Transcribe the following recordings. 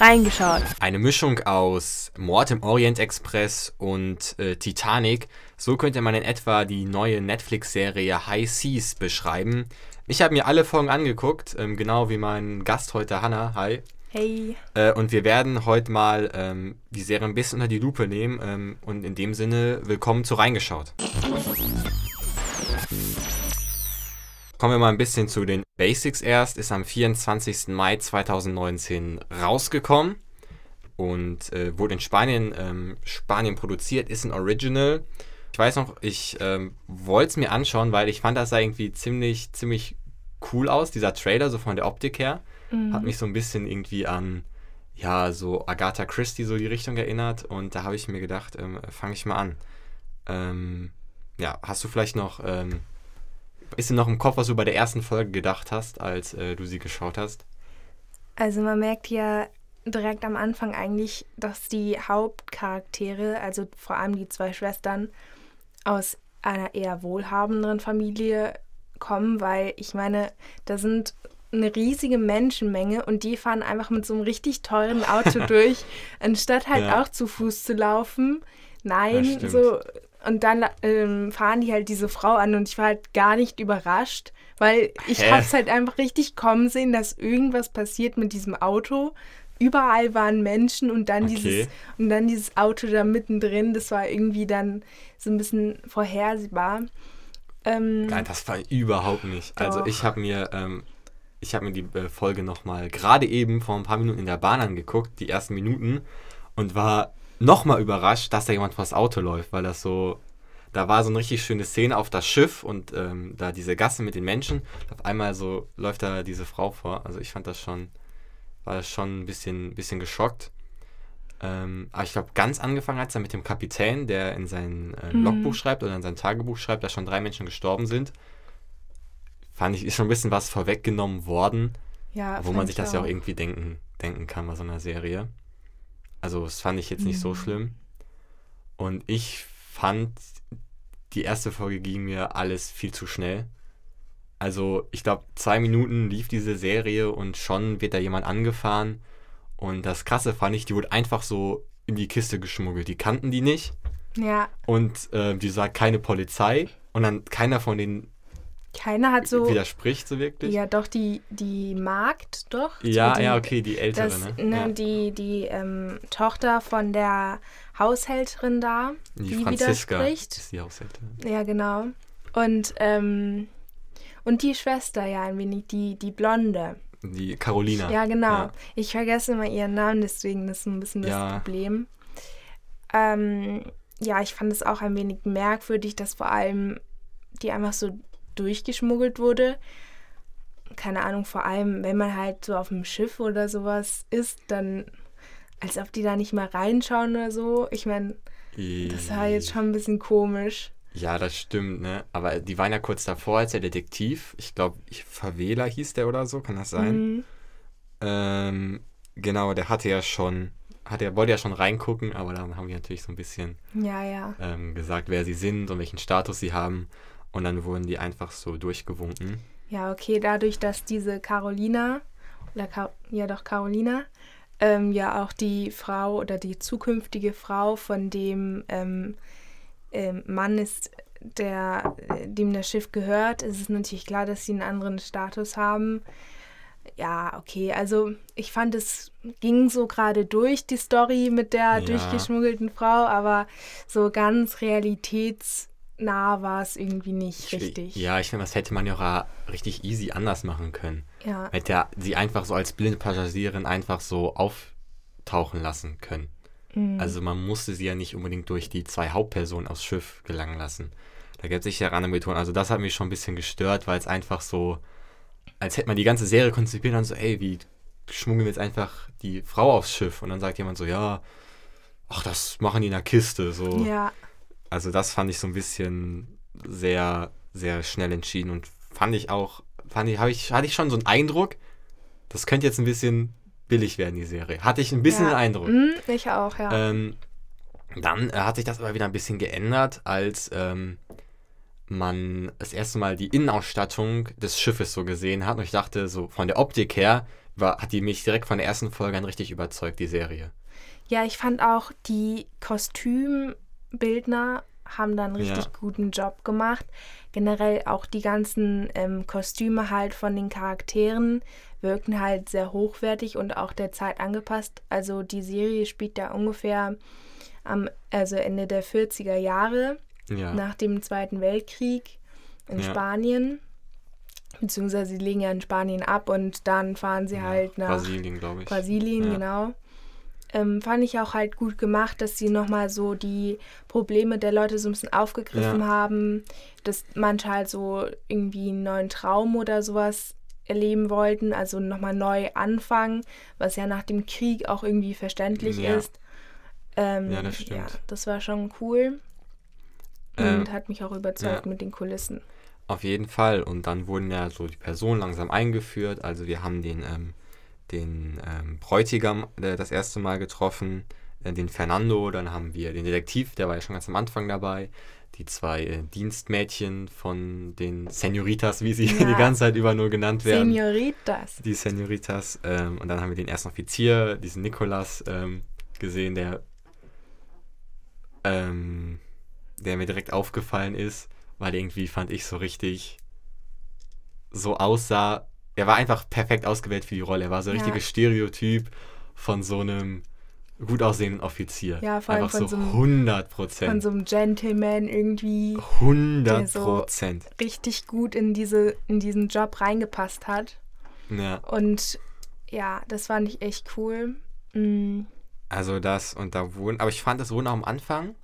Reingeschaut. Eine Mischung aus Mord im Orient Express und äh, Titanic. So könnte man in etwa die neue Netflix-Serie High Seas beschreiben. Ich habe mir alle Folgen angeguckt, ähm, genau wie mein Gast heute, Hannah. Hi. Hey. Äh, und wir werden heute mal ähm, die Serie ein bisschen unter die Lupe nehmen. Ähm, und in dem Sinne, willkommen zu Reingeschaut. Kommen wir mal ein bisschen zu den Basics erst. Ist am 24. Mai 2019 rausgekommen und äh, wurde in Spanien, ähm, Spanien produziert, ist ein Original. Ich weiß noch, ich ähm, wollte es mir anschauen, weil ich fand, das sah irgendwie ziemlich, ziemlich cool aus, dieser Trailer, so von der Optik her. Mhm. Hat mich so ein bisschen irgendwie an, ja, so Agatha Christie, so die Richtung erinnert. Und da habe ich mir gedacht, ähm, fange ich mal an. Ähm, ja, hast du vielleicht noch ähm, ist dir noch im Kopf, was du bei der ersten Folge gedacht hast, als äh, du sie geschaut hast? Also man merkt ja direkt am Anfang eigentlich, dass die Hauptcharaktere, also vor allem die zwei Schwestern, aus einer eher wohlhabenderen Familie kommen, weil ich meine, da sind eine riesige Menschenmenge und die fahren einfach mit so einem richtig teuren Auto durch, anstatt halt ja. auch zu Fuß zu laufen. Nein, so und dann ähm, fahren die halt diese Frau an und ich war halt gar nicht überrascht, weil ich Hä? hab's halt einfach richtig kommen sehen, dass irgendwas passiert mit diesem Auto. Überall waren Menschen und dann okay. dieses und dann dieses Auto da mittendrin, das war irgendwie dann so ein bisschen vorhersehbar. Ähm, Nein, das war überhaupt nicht. Also doch. Also ich habe mir ähm, ich habe mir die äh, Folge noch mal gerade eben vor ein paar Minuten in der Bahn angeguckt, die ersten Minuten und war nochmal überrascht, dass da jemand vors Auto läuft, weil das so, da war so eine richtig schöne Szene auf das Schiff und ähm, da diese Gasse mit den Menschen. Auf einmal so läuft da diese Frau vor. Also ich fand das schon, war das schon ein bisschen, bisschen geschockt. Ähm, aber ich glaube, ganz angefangen hat es dann mit dem Kapitän, der in sein äh, mhm. Logbuch schreibt oder in sein Tagebuch schreibt, dass schon drei Menschen gestorben sind. Fand ich, ist schon ein bisschen was vorweggenommen worden. Ja, wo man sich das auch. ja auch irgendwie denken, denken kann bei so einer Serie. Also das fand ich jetzt nicht so mhm. schlimm. Und ich fand, die erste Folge ging mir alles viel zu schnell. Also ich glaube, zwei Minuten lief diese Serie und schon wird da jemand angefahren. Und das Krasse fand ich, die wurde einfach so in die Kiste geschmuggelt. Die kannten die nicht. Ja. Und äh, die sagt keine Polizei. Und dann keiner von den keiner hat so. Widerspricht so wirklich? Ja, doch, die, die Magd, doch. Ja, die, ja, okay, die ältere, das, ne? ne ja. Die, die ähm, Tochter von der Haushälterin da, die, die Franziska widerspricht. Ist die Haushälterin. Ja, genau. Und, ähm, und die Schwester, ja, ein wenig, die, die Blonde. Die Carolina. Ja, genau. Ja. Ich vergesse immer ihren Namen, deswegen ist ein bisschen das ja. Problem. Ähm, ja, ich fand es auch ein wenig merkwürdig, dass vor allem die einfach so durchgeschmuggelt wurde. Keine Ahnung, vor allem, wenn man halt so auf dem Schiff oder sowas ist, dann als ob die da nicht mal reinschauen oder so. Ich meine, das war jetzt schon ein bisschen komisch. Ja, das stimmt, ne? Aber die waren ja kurz davor als der Detektiv. Ich glaube, Favela hieß der oder so, kann das sein? Mhm. Ähm, genau, der hatte ja schon, hat er wollte ja schon reingucken, aber dann haben wir natürlich so ein bisschen ja, ja. Ähm, gesagt, wer sie sind und welchen Status sie haben. Und dann wurden die einfach so durchgewunken. Ja, okay, dadurch, dass diese Carolina, oder Ka ja doch Carolina, ähm, ja auch die Frau oder die zukünftige Frau von dem ähm, ähm, Mann ist, der, dem das Schiff gehört, ist es natürlich klar, dass sie einen anderen Status haben. Ja, okay, also ich fand, es ging so gerade durch, die Story mit der ja. durchgeschmuggelten Frau, aber so ganz realitäts nah war es irgendwie nicht richtig. Ja, ich finde, das hätte man ja auch richtig easy anders machen können. Ja. Hätte er sie einfach so als blinde Passagierin einfach so auftauchen lassen können. Mhm. Also man musste sie ja nicht unbedingt durch die zwei Hauptpersonen aufs Schiff gelangen lassen. Da gibt es sicher andere Methoden. Also das hat mich schon ein bisschen gestört, weil es einfach so, als hätte man die ganze Serie konzipiert und so, ey, wie schmuggeln wir jetzt einfach die Frau aufs Schiff? Und dann sagt jemand so, ja, ach, das machen die in der Kiste. So. Ja. Also das fand ich so ein bisschen sehr, sehr schnell entschieden und fand ich auch, fand ich, ich, hatte ich schon so einen Eindruck, das könnte jetzt ein bisschen billig werden, die Serie. Hatte ich ein bisschen ja. den Eindruck. Mhm, ich auch, ja. Ähm, dann äh, hat sich das aber wieder ein bisschen geändert, als ähm, man das erste Mal die Innenausstattung des Schiffes so gesehen hat. Und ich dachte, so von der Optik her war, hat die mich direkt von der ersten Folge an richtig überzeugt, die Serie. Ja, ich fand auch, die Kostümbildner haben da einen richtig ja. guten Job gemacht. Generell auch die ganzen ähm, Kostüme halt von den Charakteren wirken halt sehr hochwertig und auch der Zeit angepasst. Also die Serie spielt da ungefähr am also Ende der 40er Jahre ja. nach dem Zweiten Weltkrieg in ja. Spanien. Beziehungsweise sie legen ja in Spanien ab und dann fahren sie halt nach Brasilien, glaube ich. Brasilien, genau ähm, fand ich auch halt gut gemacht, dass sie nochmal so die Probleme der Leute so ein bisschen aufgegriffen ja. haben, dass manche halt so irgendwie einen neuen Traum oder sowas erleben wollten, also nochmal neu anfangen, was ja nach dem Krieg auch irgendwie verständlich ja. ist. Ähm, ja, das stimmt. Ja, das war schon cool und ähm, hat mich auch überzeugt mit den Kulissen. Auf jeden Fall. Und dann wurden ja so die Personen langsam eingeführt. Also wir haben den ähm, den ähm, Bräutigam äh, das erste Mal getroffen, äh, den Fernando, dann haben wir den Detektiv, der war ja schon ganz am Anfang dabei, die zwei äh, Dienstmädchen von den Senoritas, wie sie ja. die ganze Zeit über nur genannt werden. Senoritas. Die Senoritas. Ähm, und dann haben wir den ersten Offizier, diesen Nikolas, ähm, gesehen, der, ähm, der mir direkt aufgefallen ist, weil irgendwie fand ich so richtig so aussah, er war einfach perfekt ausgewählt für die Rolle. Er war so ein ja. richtiges Stereotyp von so einem gut aussehenden Offizier. Ja, vor allem einfach von so 100 Prozent. Von so einem Gentleman irgendwie. 100 Prozent. So richtig gut in, diese, in diesen Job reingepasst hat. Ja. Und ja, das fand ich echt cool. Mhm. Also das und da wurden, aber ich fand, das wurden auch am Anfang,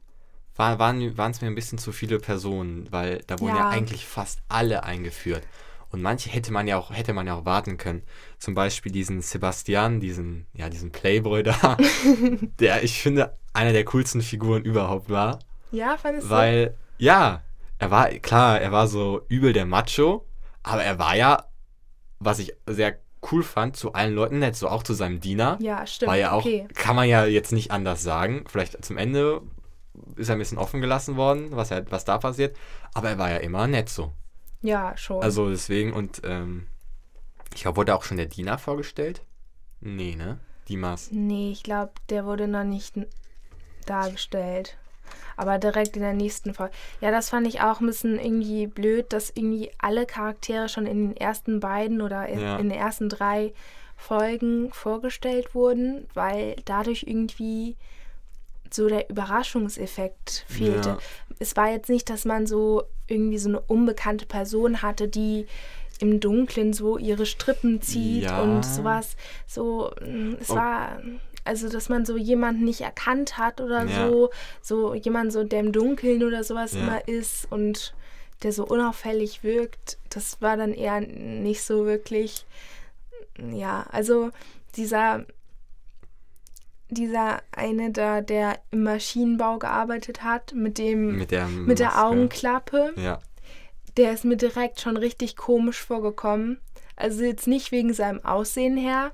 war, waren es mir ein bisschen zu viele Personen, weil da wurden ja, ja eigentlich fast alle eingeführt. Und manche hätte man ja auch, hätte man ja auch warten können. Zum Beispiel diesen Sebastian, diesen, ja, diesen Playboy da, der ich finde einer der coolsten Figuren überhaupt war. Ja, fandest du? Weil, ja, er war, klar, er war so übel der Macho, aber er war ja, was ich sehr cool fand, zu allen Leuten nett, so auch zu seinem Diener. Ja, stimmt. War ja auch, okay. kann man ja jetzt nicht anders sagen. Vielleicht zum Ende ist er ein bisschen offen gelassen worden, was, er, was da passiert. Aber er war ja immer nett so. Ja, schon. Also deswegen und ähm, ich glaube, wurde auch schon der Diener vorgestellt? Nee, ne? Dimas. Nee, ich glaube, der wurde noch nicht dargestellt. Aber direkt in der nächsten Folge. Ja, das fand ich auch ein bisschen irgendwie blöd, dass irgendwie alle Charaktere schon in den ersten beiden oder in, ja. in den ersten drei Folgen vorgestellt wurden, weil dadurch irgendwie so der Überraschungseffekt fehlte. Ja. Es war jetzt nicht, dass man so irgendwie so eine unbekannte Person hatte, die im Dunkeln so ihre Strippen zieht ja. und sowas. So, mm, es oh. war, also dass man so jemanden nicht erkannt hat oder ja. so, so jemand so, der im Dunkeln oder sowas immer ist und der so unauffällig wirkt, das war dann eher nicht so wirklich, ja, also dieser dieser eine da, der im Maschinenbau gearbeitet hat, mit dem mit der, mit der Augenklappe. Ja. Der ist mir direkt schon richtig komisch vorgekommen. Also jetzt nicht wegen seinem Aussehen her.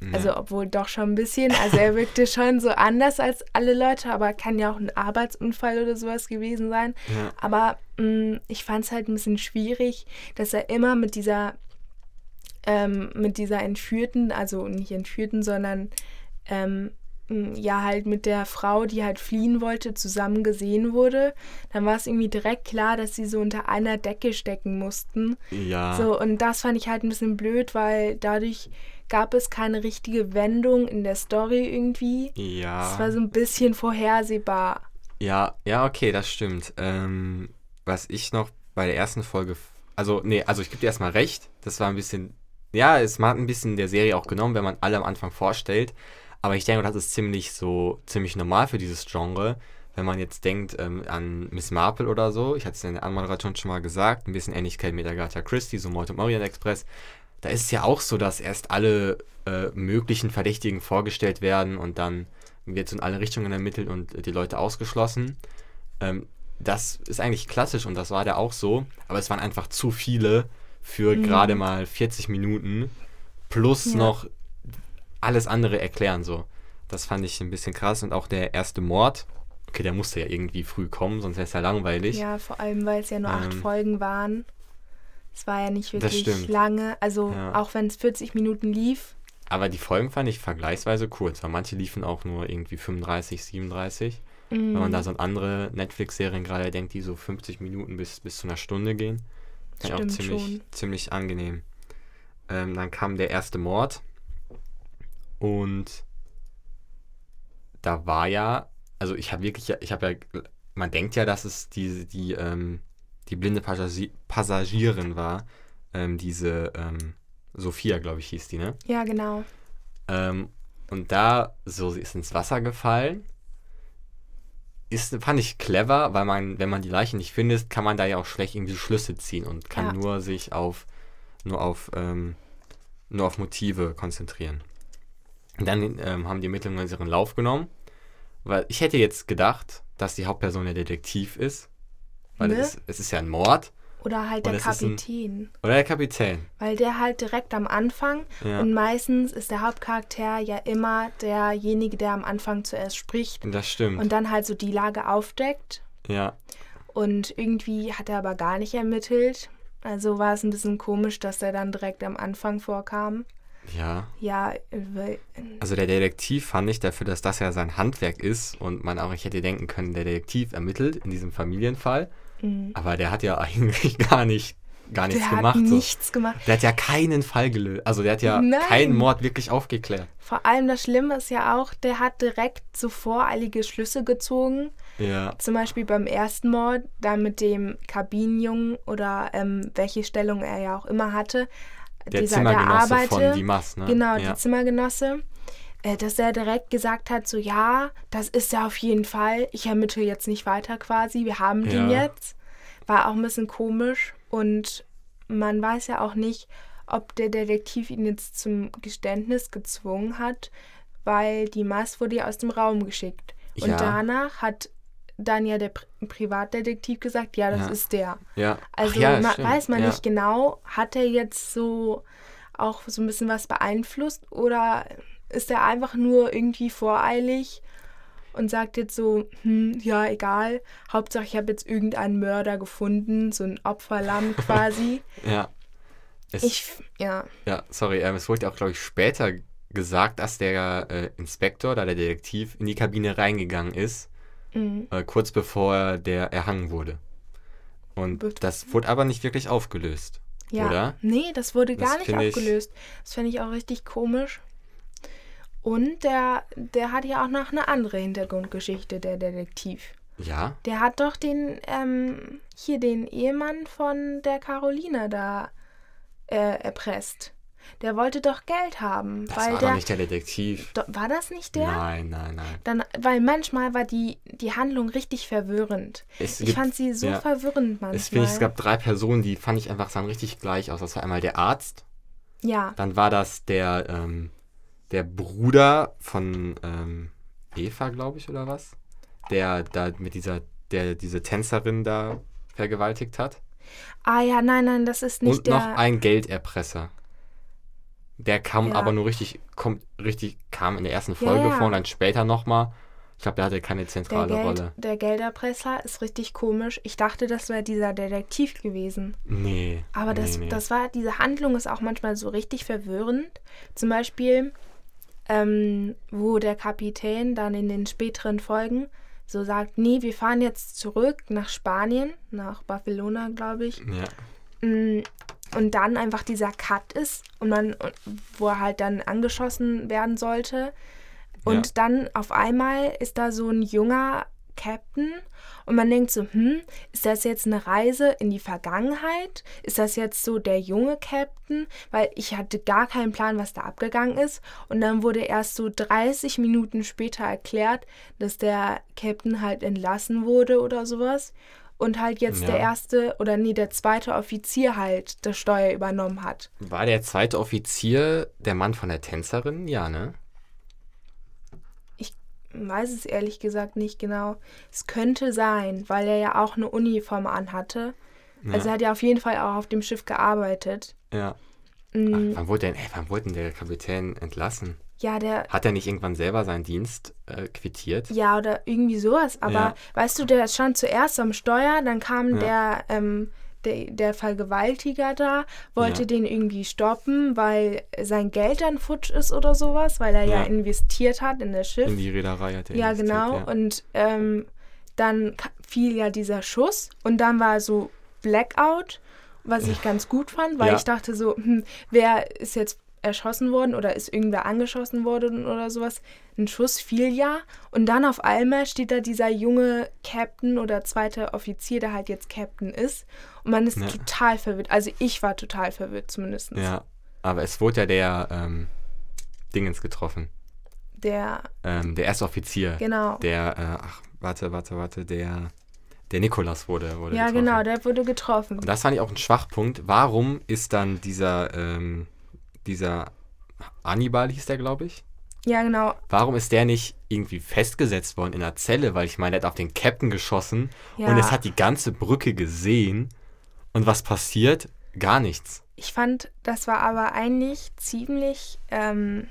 Ja. Also obwohl doch schon ein bisschen. Also er wirkte schon so anders als alle Leute, aber kann ja auch ein Arbeitsunfall oder sowas gewesen sein. Ja. Aber mh, mm, ich fand es halt ein bisschen schwierig, dass er immer mit dieser ähm, mit dieser Entführten, also nicht Entführten, sondern ähm, ja halt mit der Frau, die halt fliehen wollte, zusammen gesehen wurde, dann war es irgendwie direkt klar, dass sie so unter einer Decke stecken mussten. Ja. So, und das fand ich halt ein bisschen blöd, weil dadurch gab es keine richtige Wendung in der Story irgendwie. Ja. Es war so ein bisschen vorhersehbar. Ja, ja, okay, das stimmt. Ähm, was ich noch bei der ersten Folge, also, nee, also ich gebe dir erstmal recht, das war ein bisschen, ja, es hat ein bisschen der Serie auch genommen, wenn man alle am Anfang vorstellt. Aber ich denke, das ist ziemlich so, ziemlich normal für dieses Genre. Wenn man jetzt denkt ähm, an Miss Marple oder so, ich hatte es in der Anmoderation schon mal gesagt, ein bisschen Ähnlichkeit mit Agatha Christie, so Mord im Orient Express. Da ist es ja auch so, dass erst alle äh, möglichen Verdächtigen vorgestellt werden und dann wird es in alle Richtungen ermittelt und die Leute ausgeschlossen. Ähm, das ist eigentlich klassisch und das war da auch so, aber es waren einfach zu viele für mhm. gerade mal 40 Minuten plus ja. noch alles andere erklären so. Das fand ich ein bisschen krass und auch der erste Mord. Okay, der musste ja irgendwie früh kommen, sonst wäre es ja langweilig. Ja, vor allem, weil es ja nur ähm, acht Folgen waren. Es war ja nicht wirklich lange. Also ja. auch wenn es 40 Minuten lief, Aber die Folgen fand ich vergleichsweise kurz, weil manche liefen auch nur irgendwie 35, 37. Mm. Wenn man da so an andere Netflix-Serien gerade denkt, die so 50 Minuten bis, bis zu einer Stunde gehen. Fand ich auch ziemlich, ziemlich angenehm. Ähm, dann kam der erste Mord. Und da war ja, also ich habe wirklich, ich habe ja, man denkt ja, dass es die, die, ähm, die blinde Passagier Passagierin war, ähm, diese ähm, Sophia, glaube ich, hieß die, ne? Ja, genau. Ähm, und da, so, sie ist ins Wasser gefallen. Ist, fand ich clever, weil man, wenn man die Leiche nicht findet, kann man da ja auch schlecht irgendwie Schlüsse ziehen und kann ja. nur sich auf, nur auf, ähm, nur auf Motive konzentrieren. Und dann ähm, haben die Ermittlungen ihren Lauf genommen, weil ich hätte jetzt gedacht, dass die Hauptperson der Detektiv ist, weil ne? es, es ist ja ein Mord oder halt der Kapitän. Ein, oder der Kapitän. Weil der halt direkt am Anfang ja. und meistens ist der Hauptcharakter ja immer derjenige, der am Anfang zuerst spricht. Das stimmt. Und dann halt so die Lage aufdeckt. Ja. Und irgendwie hat er aber gar nicht ermittelt. Also war es ein bisschen komisch, dass er dann direkt am Anfang vorkam. Ja. Ja, weil. Also der Detektiv fand ich dafür, dass das ja sein Handwerk ist und man auch, ich hätte denken können, der Detektiv ermittelt in diesem Familienfall. Mhm. Aber der hat ja eigentlich gar nicht gar nichts der gemacht. Hat nichts so. gemacht. Der hat ja keinen Fall gelöst. Also der hat ja Nein. keinen Mord wirklich aufgeklärt. Vor allem das Schlimme ist ja auch, der hat direkt so voreilige Schlüsse gezogen. Ja. Zum Beispiel beim ersten Mord, da mit dem Kabinenjungen oder ähm, welche Stellung er ja auch immer hatte. Der dieser, Zimmergenosse der Arbeite, von Dimas, ne? Genau, ja. der Zimmergenosse. Äh, dass er direkt gesagt hat, so ja, das ist er auf jeden Fall. Ich ermittle jetzt nicht weiter quasi. Wir haben den ja. jetzt. War auch ein bisschen komisch und man weiß ja auch nicht, ob der Detektiv ihn jetzt zum Geständnis gezwungen hat, weil die Maß wurde ja aus dem Raum geschickt. Und ja. danach hat dann ja der Pri Privatdetektiv gesagt, ja, das ja. ist der. Ja. Also ja, ma weiß man nicht genau, hat er jetzt so auch so ein bisschen was beeinflusst oder ist er einfach nur irgendwie voreilig und sagt jetzt so, hm, ja, egal, Hauptsache ich habe jetzt irgendeinen Mörder gefunden, so ein Opferlamm quasi. ja. Es, ich, ja. Ja, sorry, ähm, es wurde auch, glaube ich, später gesagt, dass der äh, Inspektor oder der Detektiv in die Kabine reingegangen ist, mhm. äh, kurz bevor der erhangen wurde. Und das wurde aber nicht wirklich aufgelöst. Ja. Oder? Nee, das wurde gar das nicht aufgelöst. Das fände ich auch richtig komisch. Und der, der hat ja auch noch eine andere Hintergrundgeschichte, der Detektiv. Ja? Der hat doch den, ähm, hier den Ehemann von der Caroline da äh, erpresst. Der wollte doch Geld haben. Das weil war der, doch nicht der Detektiv. Do, war das nicht der? Nein, nein, nein. Dann, weil manchmal war die, die Handlung richtig verwirrend. Es ich gibt, fand sie so ja, verwirrend manchmal. Es, ich, es gab drei Personen, die fand ich einfach sahen richtig gleich aus. Das war einmal der Arzt. Ja. Dann war das der, ähm, der Bruder von ähm, Eva, glaube ich, oder was? Der da mit dieser, der diese Tänzerin da vergewaltigt hat. Ah ja, nein, nein, das ist nicht Und der... noch ein Gelderpresser. Der kam ja. aber nur richtig, kommt richtig, kam in der ersten Folge ja, ja. vor und dann später nochmal. Ich glaube, der hatte keine zentrale der Geld, Rolle. Der Gelderpresser ist richtig komisch. Ich dachte, das wäre dieser Detektiv gewesen. Nee. Aber das, nee. das war, diese Handlung ist auch manchmal so richtig verwirrend. Zum Beispiel, ähm, wo der Kapitän dann in den späteren Folgen so sagt, nee, wir fahren jetzt zurück nach Spanien, nach Barcelona, glaube ich. Ja. Und dann einfach dieser Cut ist und man, wo er halt dann angeschossen werden sollte. Und ja. dann auf einmal ist da so ein junger Captain und man denkt so, hm, ist das jetzt eine Reise in die Vergangenheit? Ist das jetzt so der junge Captain? Weil ich hatte gar keinen Plan, was da abgegangen ist. Und dann wurde erst so 30 Minuten später erklärt, dass der Captain halt entlassen wurde oder sowas. Und halt jetzt ja. der erste oder nee, der zweite Offizier halt das Steuer übernommen hat. War der zweite Offizier der Mann von der Tänzerin? Ja, ne? weiß es ehrlich gesagt nicht genau. Es könnte sein, weil er ja auch eine Uniform anhatte. Ja. Also er hat ja auf jeden Fall auch auf dem Schiff gearbeitet. Ja. Mhm. Ach, wann, wurde denn, ey, wann wurde denn der Kapitän entlassen? Ja, der. Hat er nicht irgendwann selber seinen Dienst äh, quittiert? Ja, oder irgendwie sowas. Aber ja. weißt du, der stand zuerst am Steuer, dann kam ja. der, ähm, der, der Vergewaltiger da wollte ja. den irgendwie stoppen, weil sein Geld dann futsch ist oder sowas, weil er ja, investiert hat in das Schiff. In die Reederei hat er Ja, genau. Ja. Und ähm, dann fiel ja dieser Schuss und dann war so Blackout, was ich ganz gut fand, weil ich dachte so, hm, wer ist jetzt erschossen worden oder ist irgendwer angeschossen worden oder sowas. Ein Schuss fiel ja und dann auf einmal steht da dieser junge Captain oder zweite Offizier, der halt jetzt Captain ist und man ist ja. total verwirrt. Also ich war total verwirrt zumindest. Ja, aber es wurde ja der ähm, Dingens getroffen. Der. Ähm, der erste Offizier. Genau. Der, äh, ach, warte, warte, warte, der. Der Nikolas wurde, wurde ja, getroffen. genau, der wurde getroffen. Und das fand ich auch ein Schwachpunkt. Warum ist dann dieser ähm, dieser Hannibal hieß der, glaube ich. Ja, genau. Warum ist der nicht irgendwie festgesetzt worden in der Zelle? Weil ich meine, der hat auf den Captain geschossen ja. und es hat die ganze Brücke gesehen. Und was passiert? Gar nichts. Ich fand, das war aber eigentlich ziemlich. Ähm,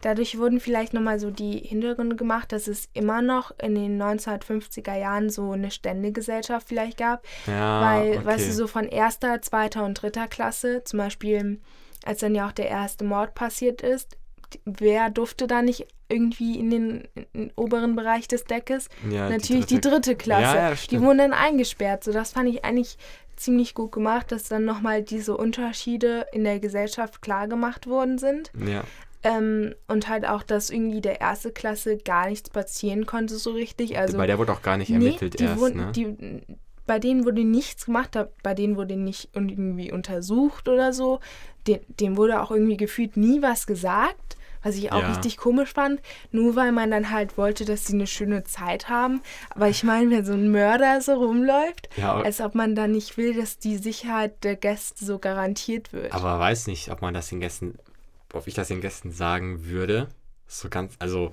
dadurch wurden vielleicht nochmal so die Hintergründe gemacht, dass es immer noch in den 1950er Jahren so eine Ständegesellschaft vielleicht gab. Ja, weil, okay. weißt du, so von erster, zweiter und dritter Klasse, zum Beispiel als dann ja auch der erste Mord passiert ist, wer durfte da nicht irgendwie in den, in den oberen Bereich des Deckes? Ja, Natürlich die dritte, die dritte Klasse. Ja, ja, die wurden dann eingesperrt. So, das fand ich eigentlich ziemlich gut gemacht, dass dann nochmal diese Unterschiede in der Gesellschaft klar gemacht worden sind. Ähm, und halt auch, dass irgendwie der erste Klasse gar nichts passieren konnte so richtig. Also, Bei der wurde auch gar nicht ermittelt nee, erst, wurden, ne? Die, bei denen wurde nichts gemacht, bei denen wurde nicht irgendwie untersucht oder so. Dem, dem wurde auch irgendwie gefühlt nie was gesagt, was ich auch ja. richtig komisch fand. Nur weil man dann halt wollte, dass sie eine schöne Zeit haben. Aber ich meine, wenn so ein Mörder so rumläuft, ja, als ob man dann nicht will, dass die Sicherheit der Gäste so garantiert wird. Aber weiß nicht, ob man das den Gästen, ob ich das den Gästen sagen würde. So ganz, also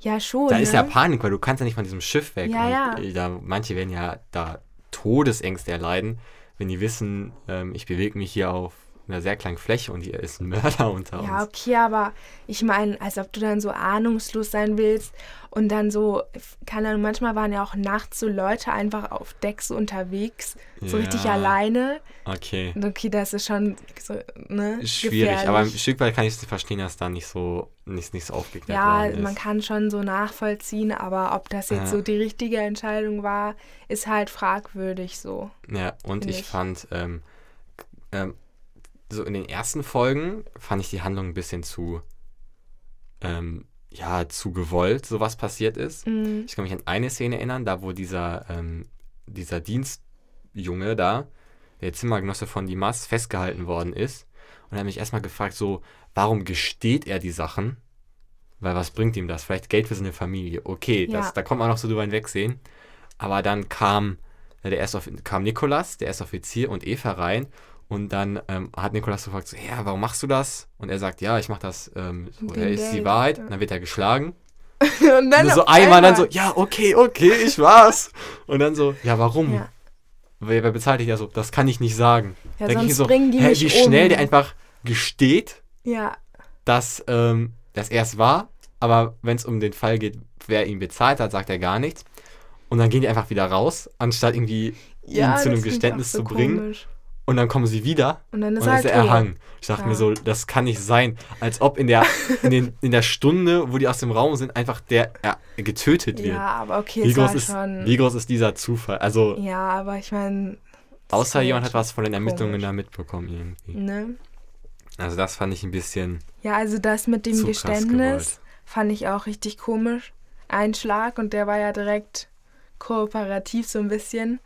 ja, schon. Da ne? ist ja Panik, weil du kannst ja nicht von diesem Schiff weg. Ja, ja. Da, manche werden ja da Todesängste erleiden, wenn die wissen, ähm, ich bewege mich hier auf einer sehr kleinen Fläche und hier ist ein Mörder unter uns. Ja, okay, aber ich meine, als ob du dann so ahnungslos sein willst und dann so, keine Ahnung, manchmal waren ja auch nachts so Leute einfach auf Deck so unterwegs, so ja. richtig alleine. Okay. Okay, das ist schon so, ne? Schwierig, gefährlich. aber ein Stück weit kann ich verstehen, dass da nicht so, nicht, nicht so aufgeklärt ja, ist. Ja, man kann schon so nachvollziehen, aber ob das jetzt ja. so die richtige Entscheidung war, ist halt fragwürdig so. Ja, und ich, ich fand, ähm, ähm, so in den ersten Folgen fand ich die Handlung ein bisschen zu, ähm, ja, zu gewollt, so was passiert ist. Mhm. Ich kann mich an eine Szene erinnern, da wo dieser, ähm, dieser Dienstjunge da, der Zimmergenosse von Dimas, festgehalten worden ist. Und er hat mich erstmal gefragt, so, warum gesteht er die Sachen? Weil was bringt ihm das? Vielleicht Geld für seine Familie. Okay, ja. das, da kommt man noch so drüber hinwegsehen. Aber dann kam, der erste, kam Nikolas, der erste Offizier und Eva rein und dann ähm, hat Nikolas gefragt, so, ja, warum machst du das? Und er sagt, ja, ich mach das, ähm, so, ja, ist die Wahrheit. Und dann wird er geschlagen. und dann und so einmal, dann so, ja, okay, okay, ich war's. und dann so, ja, warum? Ja. Wer, wer bezahlt dich ja so? Das kann ich nicht sagen. Ja, sonst ich so, bringen die hä, wie schnell um. der einfach gesteht, ja. dass, ähm, dass er es war, aber wenn es um den Fall geht, wer ihn bezahlt hat, sagt er gar nichts. Und dann gehen die einfach wieder raus, anstatt irgendwie ja, ihn zu einem Geständnis so zu bringen. Komisch. Und dann kommen sie wieder und dann ist, und er, halt er erhangen. Ich dachte ja. mir so, das kann nicht sein. Als ob in der, in, den, in der Stunde, wo die aus dem Raum sind, einfach der ja, getötet wird. Ja, aber okay, wie groß, ist, schon... wie groß ist dieser Zufall? Also, ja, aber ich meine. Außer jemand hat was von den Ermittlungen komisch. da mitbekommen irgendwie. Ne? Also das fand ich ein bisschen. Ja, also das mit dem Geständnis fand ich auch richtig komisch. Ein Schlag und der war ja direkt kooperativ so ein bisschen.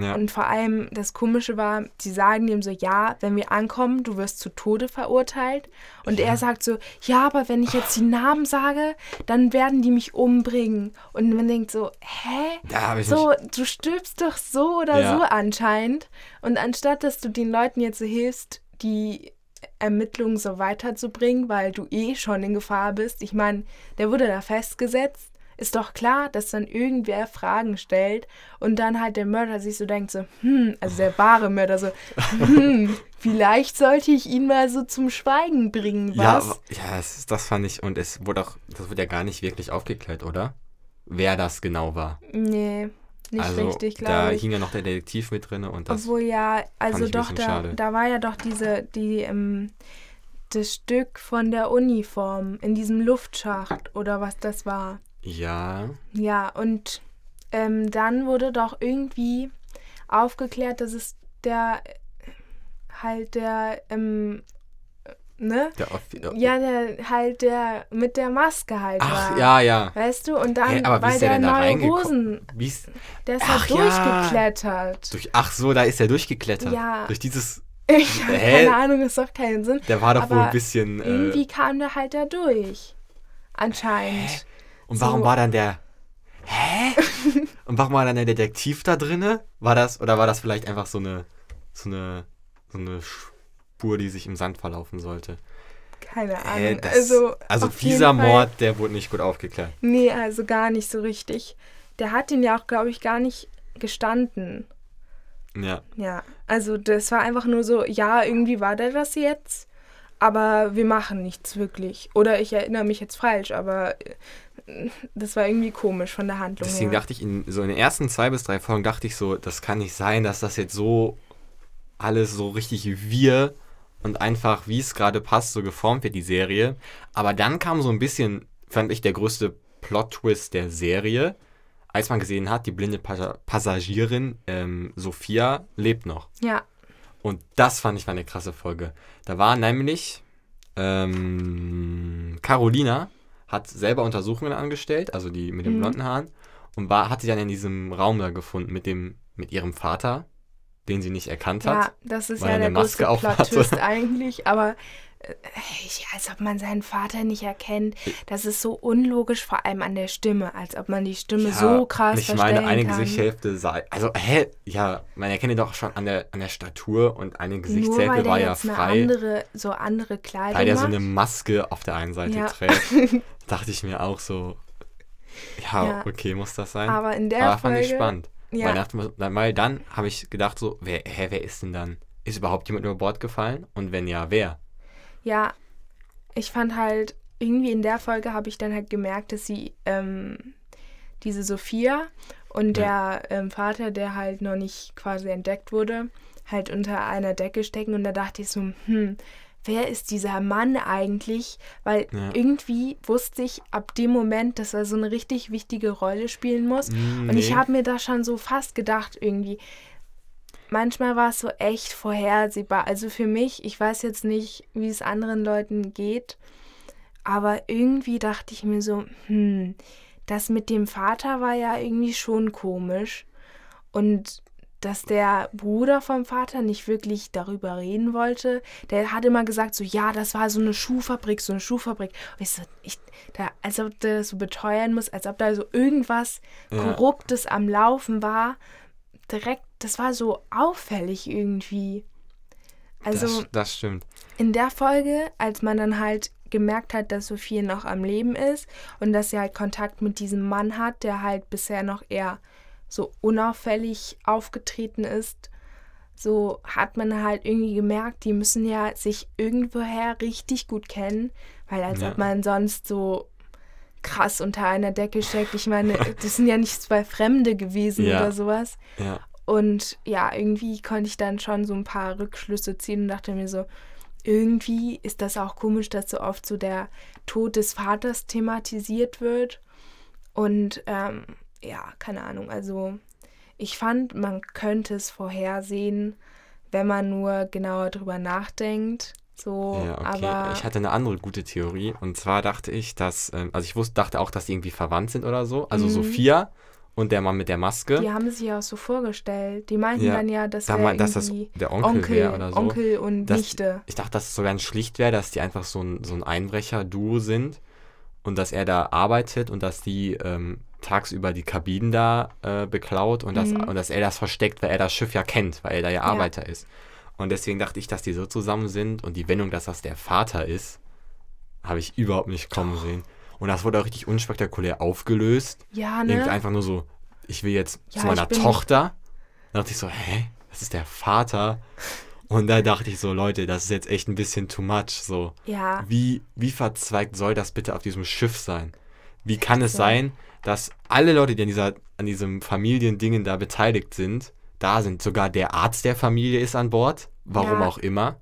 Ja. Und vor allem das Komische war, sie sagen ihm so, ja, wenn wir ankommen, du wirst zu Tode verurteilt. Und ja. er sagt so, ja, aber wenn ich jetzt die Namen sage, dann werden die mich umbringen. Und man denkt so, hä? Ja, so, du stirbst doch so oder ja. so anscheinend. Und anstatt, dass du den Leuten jetzt so hilfst, die Ermittlungen so weiterzubringen, weil du eh schon in Gefahr bist. Ich meine, der wurde da festgesetzt ist doch klar, dass dann irgendwer Fragen stellt und dann halt der Mörder sich so denkt, so, hm, also der wahre Mörder so, hm, vielleicht sollte ich ihn mal so zum Schweigen bringen, was? Ja, ja das, das fand ich, und es wurde auch, das wurde ja gar nicht wirklich aufgeklärt, oder? Wer das genau war. Nee. nicht also, richtig, Da glaube ich. hing ja noch der Detektiv mit drin und das. Obwohl ja, also doch, da, schade. da war ja doch diese, die, ähm, das Stück von der Uniform in diesem Luftschacht oder was das war. Ja. Ja, und ähm, dann wurde doch irgendwie aufgeklärt, dass es der halt der, ähm, ne? Der Offi Ja, der halt der mit der Maske halt Ach, war. ja, ja. Weißt du? Und dann, Hä, aber wie weil ist der der denn da reingekommen? Der ist Ach, halt ja. durchgeklettert. durch, ach so, da ist er durchgeklettert. Ja. Durch dieses. Ich habe Hä? keine Ahnung, es macht keinen Sinn. Der war doch wohl Aber ein bisschen. Irgendwie Äh, kam der halt da durch. Anscheinend. Und warum so- war dann der. Hä? und warum war dann der Detektiv da drinne? War das, oder war das vielleicht einfach so eine. So eine. So eine Spur, die sich im Sand verlaufen sollte? Keine Ahnung. Hä, das, also, also dieser Mord, der wurde nicht gut aufgeklärt. Nee, also gar nicht so richtig. Der hat ihn ja auch, glaube ich, gar nicht gestanden. Ja. Ja, also das war einfach nur so, ja, irgendwie war der das jetzt, aber wir machen nichts wirklich. Oder ich erinnere mich jetzt falsch, aber äh, das war irgendwie komisch von der Handlung Deswegen her. dachte ich, in, so in den ersten zwei bis drei Folgen dachte ich so, das kann nicht sein, dass das jetzt so alles so richtig wir und einfach, wie es gerade passt, so geformt wird, die Serie. Aber dann kam so ein bisschen, fand ich, der größte Plot-Twist der Serie, als man gesehen hat, die blinde Pas Passagierin ähm, Sophia lebt noch. Ja, Und das fand ich war eine krasse Folge. Da war nämlich ähm, Carolina hat selber Untersuchungen angestellt, also die mit den Mhm. blonden Haaren, und war, hat sie dann in diesem Raum da gefunden mit dem mit ihrem Vater, den sie nicht erkannt ja, hat. das ist ja er der eine Maske größte. Plot-Twist eigentlich, aber ich, als ob man seinen Vater nicht erkennt, das ist so unlogisch, vor allem an der Stimme, als ob man die Stimme so krass ich meine, eine kann. Gesichtshälfte sei, also hä, ja, man erkennt ihn doch schon an der an der Statur und eine Nur weil Gesichtshälfte der war ja jetzt eine frei, andere, so andere Kleidung weil er so macht. eine Maske auf der einen Seite Ja. trägt. dachte ich mir auch so, ja, Ja. okay, muss das sein? Aber in der Aber fand Folge, ich spannend. Ja. Weil, nach, dann- weil dann habe ich gedacht so, wer, hä, wer ist denn dann? Ist überhaupt jemand über Bord gefallen? Und wenn ja, wer? Ja, ich fand halt, irgendwie in der Folge habe ich dann halt gemerkt, dass sie ähm, diese Sophia und der ähm, Vater, der halt noch nicht quasi entdeckt wurde, halt unter einer Decke stecken. Und da dachte ich so, hm, wer ist dieser Mann eigentlich? Weil Ja. irgendwie wusste ich ab dem Moment, dass er so eine richtig wichtige Rolle spielen muss. Mm, Und ich nee. habe mir da schon so fast gedacht, irgendwie. Manchmal war es so echt vorhersehbar. Also für mich, ich weiß jetzt nicht, wie es anderen Leuten geht, aber irgendwie dachte ich mir so, hm, das mit dem Vater war ja irgendwie schon komisch. Und dass der Bruder vom Vater nicht wirklich darüber reden wollte. Der hat immer gesagt, so, ja, das war so eine Schuhfabrik, so eine Schuhfabrik. Und ich so, ich, da, als ob der das so beteuern muss, als ob da so irgendwas Ja. Korruptes am Laufen war. Direkt, das war so auffällig irgendwie. Also das, das stimmt. in der Folge, als man dann halt gemerkt hat, dass Sophie noch am Leben ist und dass sie halt Kontakt mit diesem Mann hat, der halt bisher noch eher so unauffällig aufgetreten ist, so hat man halt irgendwie gemerkt, die müssen ja sich irgendwoher richtig gut kennen, weil als Ja. ob man sonst so krass unter einer Decke steckt. Ich meine, das sind ja nicht zwei Fremde gewesen Ja. oder sowas. Ja. Und ja, irgendwie konnte ich dann schon so ein paar Rückschlüsse ziehen und dachte mir so, irgendwie ist das auch komisch, dass so oft so der Tod des Vaters thematisiert wird. Und ähm, ja, keine Ahnung, also ich fand, man könnte es vorhersehen, wenn man nur genauer drüber nachdenkt. So, Ja, okay. aber ich hatte eine andere gute Theorie. Und zwar dachte ich, dass, ähm, also ich wusste, dachte auch, dass die irgendwie verwandt sind oder so. Also Mhm. Sophia und der Mann mit der Maske. die haben sich ja auch so vorgestellt. Die meinten Ja, dann ja, dass, da dass das der Onkel, wäre oder so. Onkel und Dass- Nichte. Ich dachte, dass es so ganz schlicht wäre, dass die einfach so ein, so ein Einbrecher-Duo sind und dass er da arbeitet und dass die ähm, tagsüber die Kabinen da äh, beklaut und, dass, Mhm. und dass er das versteckt, weil er das Schiff ja kennt, weil er da ja Arbeiter ist. Und deswegen dachte ich, dass die so zusammen sind und die Wendung, dass das der Vater ist, habe ich überhaupt nicht kommen sehen. Und das wurde auch richtig unspektakulär aufgelöst. Ja, Irgendwie ne? einfach nur so, ich will jetzt Ja, zu meiner Tochter. Da dachte ich so, hä? Das ist der Vater. Und da dachte ich so, Leute, das ist jetzt echt ein bisschen too much. So, Ja, wie, wie verzweigt soll das bitte auf diesem Schiff sein? Wie kann es sein, dass alle Leute, die an dieser an diesem Familiendingen da beteiligt sind, da sind. Sogar der Arzt der Familie ist an Bord, warum ja. auch immer.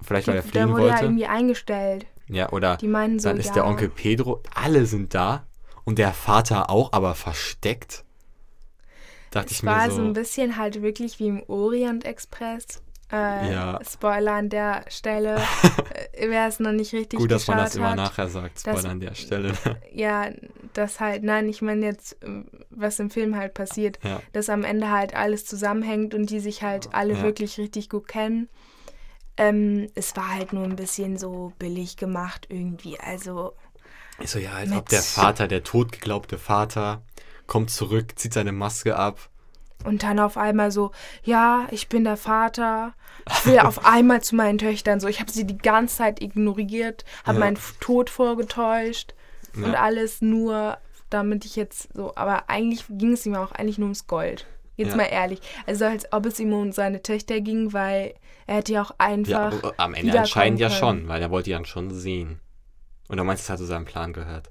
Vielleicht weil er fliegen der wurde wollte. Ja irgendwie eingestellt. Ja, oder Die meinen so, dann ist ja. der Onkel Pedro, alle sind da und der Vater auch, aber versteckt. Dachte es ich war mir so. so ein bisschen halt wirklich wie im Orient Express. Äh, ja. Spoiler an der Stelle, äh, wer es noch nicht richtig Gut, dass man das immer hat, nachher sagt, Spoiler dass, an der Stelle. ja, das halt, nein, ich meine jetzt, was im Film halt passiert, ja. dass am Ende halt alles zusammenhängt und die sich halt alle ja. wirklich richtig gut kennen. Ähm, es war halt nur ein bisschen so billig gemacht irgendwie, also... Ich so, ja, als ob der Vater, der totgeglaubte Vater, kommt zurück, zieht seine Maske ab und dann auf einmal so, ja, ich bin der Vater. Ich will auf einmal zu meinen Töchtern so. Ich habe sie die ganze Zeit ignoriert, habe ja. meinen Tod vorgetäuscht ja. und alles nur, damit ich jetzt so. Aber eigentlich ging es ihm auch eigentlich nur ums Gold. Jetzt ja. mal ehrlich. Also als ob es ihm um seine Töchter ging, weil er hätte ja auch einfach. Ja, am Ende anscheinend ja schon, weil er wollte ja schon sehen. Und er meinst, es hat zu seinem Plan gehört.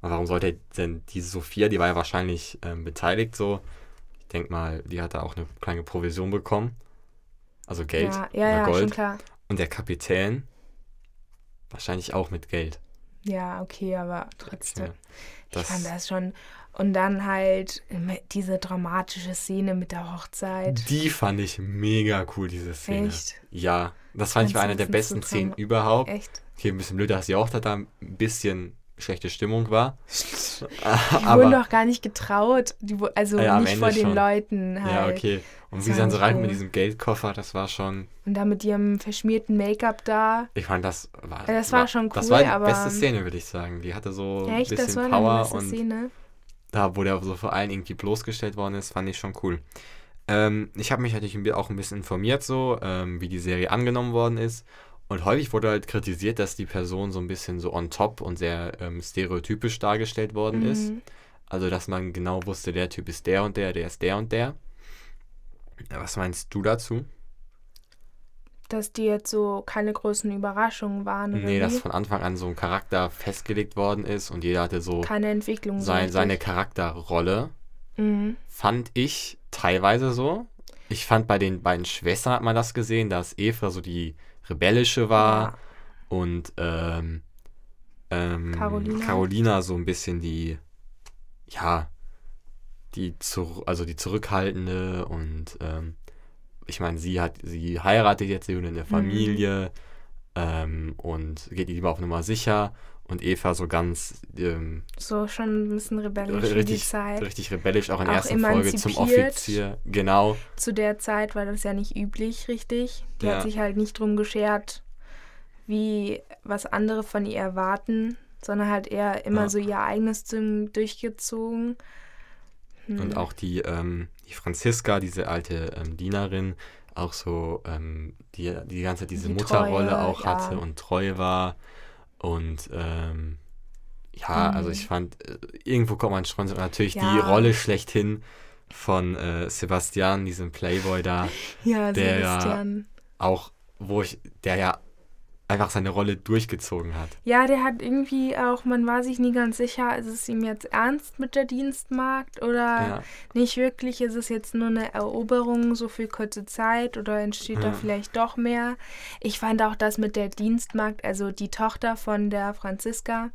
Aber warum sollte er denn diese Sophia, die war ja wahrscheinlich ähm, beteiligt so, denke mal, die hat da auch eine kleine Provision bekommen. Also Geld ja, ja, ja, Gold. Schon klar. Und der Kapitän wahrscheinlich auch mit Geld. Ja, okay, aber trotzdem. Ja, ich fand das schon. Und dann halt diese dramatische Szene mit der Hochzeit. Die fand ich mega cool, diese Szene. Echt? Ja, das fand ich war eine der besten Szenen überhaupt. Echt? Okay, ein bisschen blöd, dass die Hochzeit da ein bisschen schlechte Stimmung war. die wurden doch gar nicht getraut, die, also ja, nicht vor den schon. Leuten halt. Ja, okay. Und wie sie dann so rein mit diesem Geldkoffer, das war schon... Und da mit ihrem verschmierten Make-up da. Ich fand, das war... Ja, das war, war, schon cool, Das war die beste Szene, würde ich sagen. Die hatte so ein echt, bisschen Power und... Szene? Da, wo der so vor allem irgendwie bloßgestellt worden ist, fand ich schon cool. Ähm, ich habe mich natürlich auch ein bisschen informiert, so, ähm, wie die Serie angenommen worden ist. Und häufig wurde halt kritisiert, dass die Person so ein bisschen so on top und sehr ähm, stereotypisch dargestellt worden mhm. ist. Also, dass man genau wusste, der Typ ist der und der, der ist der und der. Was meinst du dazu? Dass die jetzt so keine großen Überraschungen waren. Oder nee, wie? dass von Anfang an so ein Charakter festgelegt worden ist und jeder hatte so keine Entwicklung. Sein, seine Charakterrolle. Mhm. Fand ich teilweise so. Ich fand bei den beiden Schwestern hat man das gesehen, dass Eva so die rebellische war ja. und ähm, ähm, Carolina. Carolina so ein bisschen die, ja, die zu, also die zurückhaltende und ähm, ich meine, sie hat, sie heiratet jetzt in der Familie mhm. ähm, und geht lieber auf Nummer sicher und Eva so ganz ähm, so schon ein bisschen rebellisch richtig, die Zeit. Richtig rebellisch, auch in der ersten Folge zum Offizier. Genau. Zu der Zeit war das ja nicht üblich, richtig. Die ja. hat sich halt nicht drum geschert, wie was andere von ihr erwarten, sondern halt eher immer ja. so ihr eigenes Ding durchgezogen. Hm. Und auch die, ähm, die Franziska, diese alte ähm, Dienerin, auch so, ähm, die die ganze Zeit diese die Mutterrolle Treue, auch ja. hatte und treu war. Und ähm, ja, mhm. also ich fand, äh, irgendwo kommt man schon natürlich ja. die Rolle schlechthin von äh, Sebastian, diesem Playboy da. Ja, der Sebastian. Ja auch, wo ich, der ja einfach seine Rolle durchgezogen hat. Ja, der hat irgendwie auch, man war sich nie ganz sicher, ist es ihm jetzt ernst mit der Dienstmarkt oder ja. nicht wirklich, ist es jetzt nur eine Eroberung so für kurze Zeit oder entsteht ja. da vielleicht doch mehr. Ich fand auch das mit der Dienstmarkt, also die Tochter von der Franziska,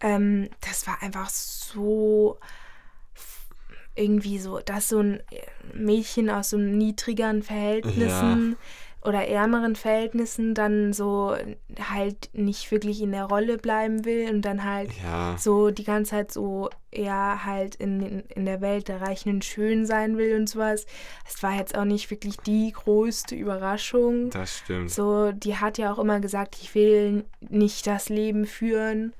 ähm, das war einfach so irgendwie so, dass so ein Mädchen aus so niedrigeren Verhältnissen ja oder ärmeren Verhältnissen dann so halt nicht wirklich in der Rolle bleiben will und dann halt ja. so die ganze Zeit so eher halt in, in, der Welt der Reichen und Schönen sein will und sowas. Es war jetzt auch nicht wirklich die größte Überraschung. Das stimmt. So, die hat ja auch immer gesagt, ich will nicht das Leben führen.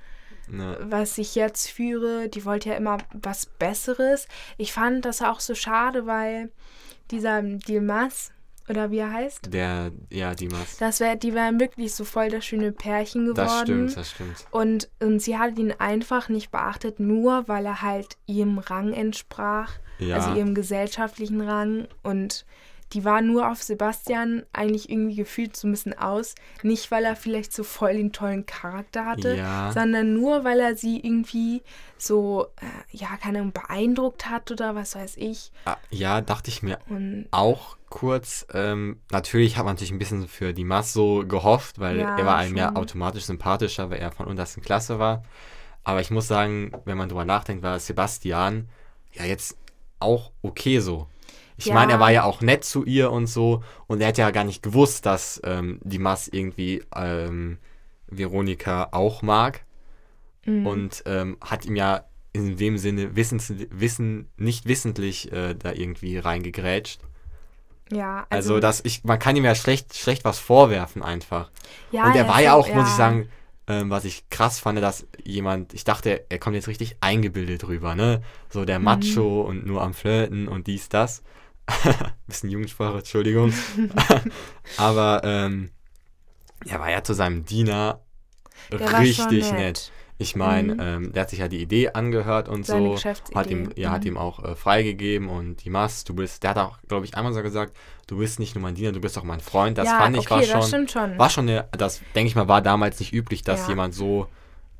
Ja. was ich jetzt führe, die wollte ja immer was Besseres. Ich fand das auch so schade, weil dieser Dilmas, oder wie er heißt. Der, ja, Dimas. Das wär, die wären wirklich so voll das schöne Pärchen geworden. Das stimmt, das stimmt. Und, und sie hat ihn einfach nicht beachtet, nur weil er halt ihrem Rang entsprach. Ja. Also ihrem gesellschaftlichen Rang. Und die war nur auf Sebastian eigentlich irgendwie gefühlt so ein bisschen aus. Nicht, weil er vielleicht so voll den tollen Charakter hatte, Ja. sondern nur, weil er sie irgendwie so, äh, ja, keine Ahnung, beeindruckt hat oder was weiß ich. Ah, Ja, dachte ich mir Und auch kurz. Ähm, natürlich hat man natürlich ein bisschen für die Mass so gehofft, weil Ja, er war einem ja automatisch sympathischer, weil er von untersten Klasse war. Aber ich muss sagen, wenn man drüber nachdenkt, war Sebastian ja jetzt auch okay so. Ich Ja. meine, er war ja auch nett zu ihr und so und er hat ja gar nicht gewusst, dass ähm, die Mass irgendwie ähm, Veronika auch mag Mhm. und ähm, hat ihm ja in dem Sinne wissens, wissen, nicht wissentlich äh, da irgendwie reingegrätscht. ja, Also, dass ich, man kann ihm ja schlecht, schlecht was vorwerfen einfach. ja, und er ja, war ja auch, muss ich sagen, ähm, was ich krass fand, dass jemand, ich dachte, er kommt jetzt richtig eingebildet rüber, ne? So der Mhm. Macho und nur am Flirten und dies, das. Bisschen Jugendsprache, Entschuldigung. Aber ähm, er war ja zu seinem Diener Der richtig nett. nett. Ich meine, Mhm. ähm, der hat sich ja die Idee angehört und Seine so. Hat ihm, ja, hat Mhm. ihm auch äh, freigegeben und die Mast, du bist, der hat auch, glaube ich, einmal so gesagt, du bist nicht nur mein Diener, du bist auch mein Freund. Das ja, fand ich okay, war schon, schon. war schon eine, das denke ich mal, war damals nicht üblich, dass Ja. jemand so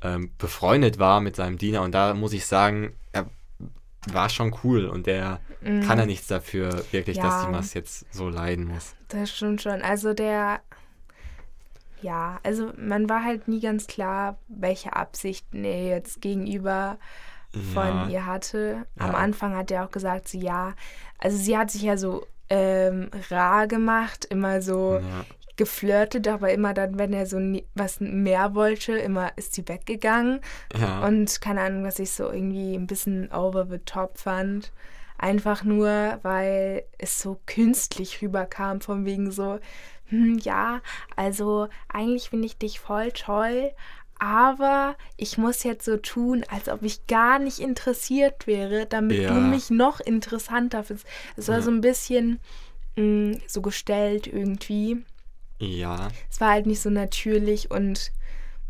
ähm, befreundet war mit seinem Diener und da muss ich sagen, er war schon cool und der kann ja nichts dafür, wirklich, dass Mhm. Ja. die Mast jetzt so leiden muss. Das stimmt schon. Also der, ja, also man war halt nie ganz klar, welche Absichten er jetzt gegenüber von Ja. ihr hatte. Am Ja. Anfang hat er auch gesagt, sie ja, also sie hat sich ja so ähm, rar gemacht, immer so Ja. Geflirtet, aber immer dann, wenn er so nie, was mehr wollte, immer ist sie weggegangen. Ja. Und keine Ahnung, was ich so irgendwie ein bisschen over the top fand. Einfach nur, weil es so künstlich rüberkam, von wegen so, hm, ja, also eigentlich finde ich dich voll toll, aber ich muss jetzt so tun, als ob ich gar nicht interessiert wäre, damit Ja. du mich noch interessanter findest. Es war Ja. so ein bisschen mh, so gestellt irgendwie. Ja. Es war halt nicht so natürlich und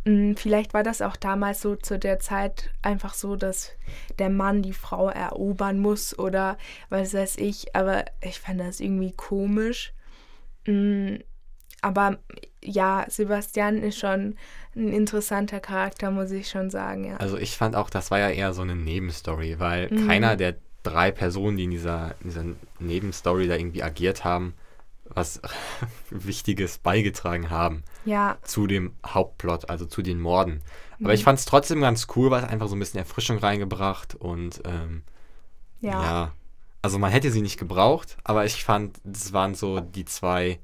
mh, vielleicht war das auch damals so zu der Zeit einfach so, dass der Mann die Frau erobern muss oder was weiß ich, aber ich fand das irgendwie komisch. Mh, aber ja, Sebastian ist schon ein interessanter Charakter, muss ich schon sagen, ja. Also ich fand auch, das war ja eher so eine Nebenstory, weil Mhm. keiner der drei Personen, die in dieser, in dieser Nebenstory da irgendwie agiert haben, was Wichtiges beigetragen haben Ja, zu dem Hauptplot, also zu den Morden. Aber Mhm. ich fand es trotzdem ganz cool, weil es einfach so ein bisschen Erfrischung reingebracht und ähm, ja, ja. Also man hätte sie nicht gebraucht, aber ich fand, das waren so die zwei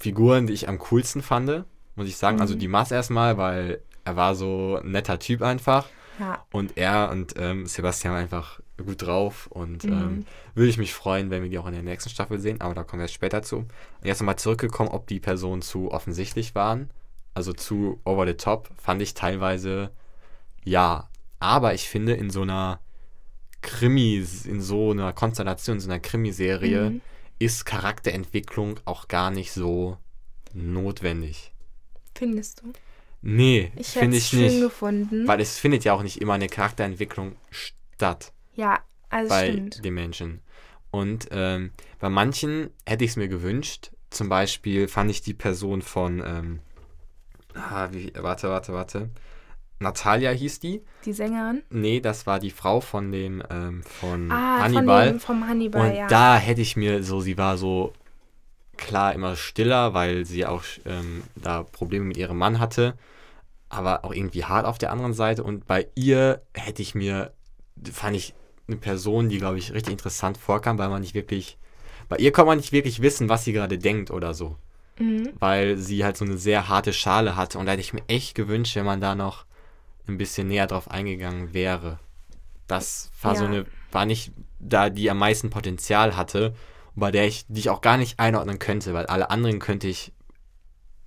Figuren, die ich am coolsten fand, muss ich sagen. Also Mhm. die Mass erstmal, weil er war so ein netter Typ einfach. ja. Und er und ähm, Sebastian einfach gut drauf und Mhm. ähm, würde ich mich freuen, wenn wir die auch in der nächsten Staffel sehen, aber da kommen wir erst später zu. Jetzt nochmal zurückgekommen, ob die Personen zu offensichtlich waren, also zu over the top, fand ich teilweise ja. Aber ich finde, in so einer Krimi, in so einer Konstellation, in so einer Krimiserie Mhm. ist Charakterentwicklung auch gar nicht so notwendig. Findest du? Nee, finde es ich nicht. gefunden. Weil es findet ja auch nicht immer eine Charakterentwicklung statt ja, also bei stimmt. den Menschen. Und ähm, bei manchen hätte ich es mir gewünscht. Zum Beispiel fand ich die Person von, ähm, ah, wie, warte, warte, warte. Natalia hieß die. Die Sängerin? Nee, das war die Frau von dem, ähm, von Ah, Hannibal. Von dem, vom Hannibal, Und ja. da hätte ich mir so, sie war so klar immer stiller, weil sie auch ähm, da Probleme mit ihrem Mann hatte, aber auch irgendwie hart auf der anderen Seite. Und bei ihr hätte ich mir, fand ich eine Person, die, glaube ich, richtig interessant vorkam, weil man nicht wirklich, bei ihr kann man nicht wirklich wissen, was sie gerade denkt oder so. Mhm. Weil sie halt so eine sehr harte Schale hatte. Und da hätte ich mir echt gewünscht, wenn man da noch ein bisschen näher drauf eingegangen wäre. Das war so Ja. eine, war nicht da, die am meisten Potenzial hatte, bei der ich, die ich auch gar nicht einordnen könnte, weil alle anderen könnte ich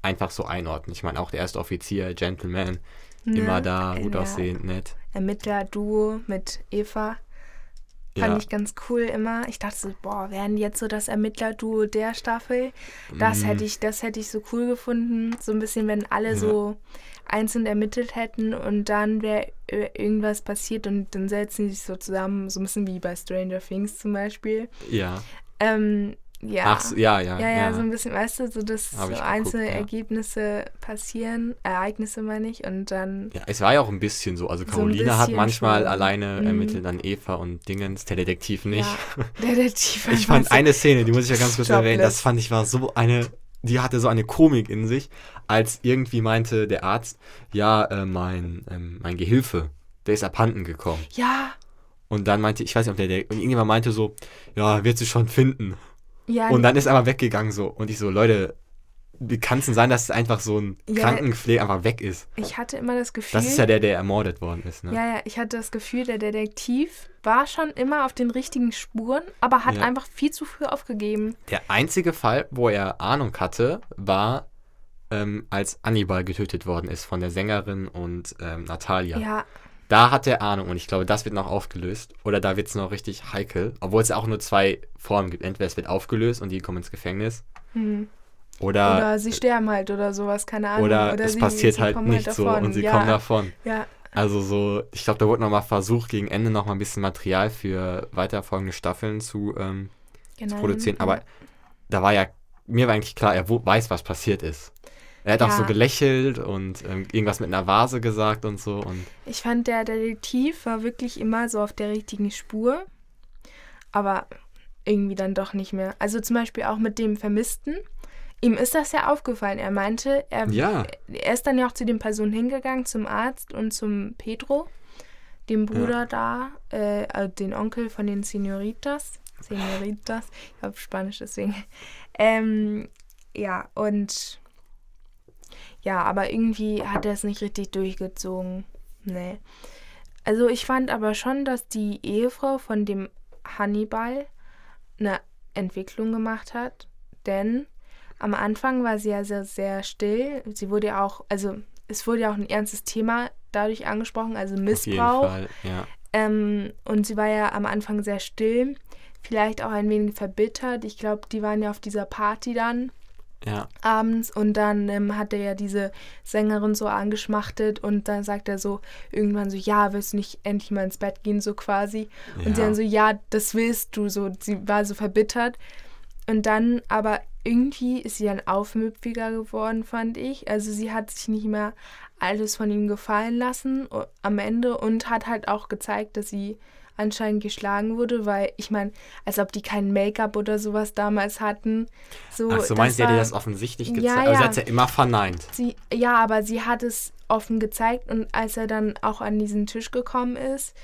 einfach so einordnen. Ich meine, auch der erste Offizier, Gentleman, immer Ne? da, gut Ja. aussehend, nett. Ermittler-Duo mit Eva. Fand Ja. ich ganz cool immer. Ich dachte so, boah, wären jetzt so das Ermittler-Duo der Staffel? Das Mm, hätte ich, das hätte ich so cool gefunden. So ein bisschen, wenn alle Ja. so einzeln ermittelt hätten und dann wäre äh, irgendwas passiert und dann setzen die sich so zusammen, so ein bisschen wie bei Stranger Things zum Beispiel. Ja, Ähm, Ja. Ach, so, ja, ja, ja, ja, ja. so ein bisschen, weißt du, so dass Hab so einzelne geguckt. Ergebnisse passieren, Ereignisse meine ich, und dann. Ja, es war ja auch ein bisschen so. Also So ein Caroline hat manchmal schon. alleine Mhm. ermittelt, dann Eva und Dingens, der Detektiv nicht. Ja, Detektiv. Ich fand eine Szene, die muss ich ja ganz kurz erwähnen, das Jobless. fand ich war so eine, die hatte so eine Komik in sich, als irgendwie meinte der Arzt, ja, äh, mein, ähm, mein Gehilfe, der ist abhanden gekommen. so, Ja, Und dann meinte, ich weiß nicht, ob der, der und irgendjemand meinte so, ja, wird sie schon finden. Ja. Und dann ist er aber weggegangen so. Und ich so, Leute, wie kann es denn sein, dass einfach so ein Ja. Krankenpfleger einfach weg ist? ich hatte immer das Gefühl. Das ist ja der, der ermordet worden ist, ne? Ja, ja, ich hatte das Gefühl, der Detektiv war schon immer auf den richtigen Spuren, aber hat Ja. einfach viel zu früh aufgegeben. Der einzige Fall, wo er Ahnung hatte, war, ähm, als Annibal getötet worden ist von der Sängerin und ähm, Natalia. Ja, Da hat er Ahnung und ich glaube, das wird noch aufgelöst. Oder da wird es noch richtig heikel. Obwohl es ja auch nur zwei Formen gibt. Entweder es wird aufgelöst und die kommen ins Gefängnis. hm. Oder, oder sie sterben halt oder sowas, keine Ahnung. oder, es sie, passiert sie halt nicht so davon. und sie ja, kommen davon. Ja, Also so, ich glaube, da wurde nochmal versucht, gegen Ende nochmal ein bisschen Material für weiterfolgende Staffeln zu, ähm, genau. zu produzieren. Aber da war ja, mir war eigentlich klar, er weiß, was passiert ist. Er hat auch Ja. so gelächelt und ähm, irgendwas mit einer Vase gesagt und so. Und Ich fand, der Detektiv war wirklich immer so auf der richtigen Spur, aber irgendwie dann doch nicht mehr. Also zum Beispiel auch mit dem Vermissten. Ihm ist das ja aufgefallen. Er meinte, er, ja, er ist dann ja auch zu den Personen hingegangen, zum Arzt und zum Pedro, dem Bruder da, äh, also den Onkel von den Senoritas. Senoritas, ich habe Spanisch deswegen. Ähm, ja, und ja, aber irgendwie hat er es nicht richtig durchgezogen. Nee. Also ich fand aber schon, dass die Ehefrau von dem Hannibal eine Entwicklung gemacht hat, denn am Anfang war sie ja sehr, sehr still. Sie wurde ja auch, also es wurde ja auch ein ernstes Thema dadurch angesprochen, also auf jeden Missbrauch. Fall. Ja. Ähm, und sie war ja am Anfang sehr still, vielleicht auch ein wenig verbittert. Ich glaube, die waren ja auf dieser Party dann ja. abends und dann ähm, hat er ja diese Sängerin so angeschmachtet und dann sagt er so irgendwann so, ja, willst du nicht endlich mal ins Bett gehen, so quasi. Und sie Ja. dann so, ja, das willst du, so, sie war so verbittert. Und dann, aber irgendwie ist sie dann aufmüpfiger geworden, fand ich. Also sie hat sich nicht mehr alles von ihm gefallen lassen am Ende und hat halt auch gezeigt, dass sie anscheinend geschlagen wurde, weil ich meine, als ob die kein Make-up oder sowas damals hatten. So, Ach so, meinst du, dir das offensichtlich Ja, gezeigt? Also ja. sie hat es ja immer verneint. Sie, ja, aber sie hat es offen gezeigt und als er dann auch an diesen Tisch gekommen ist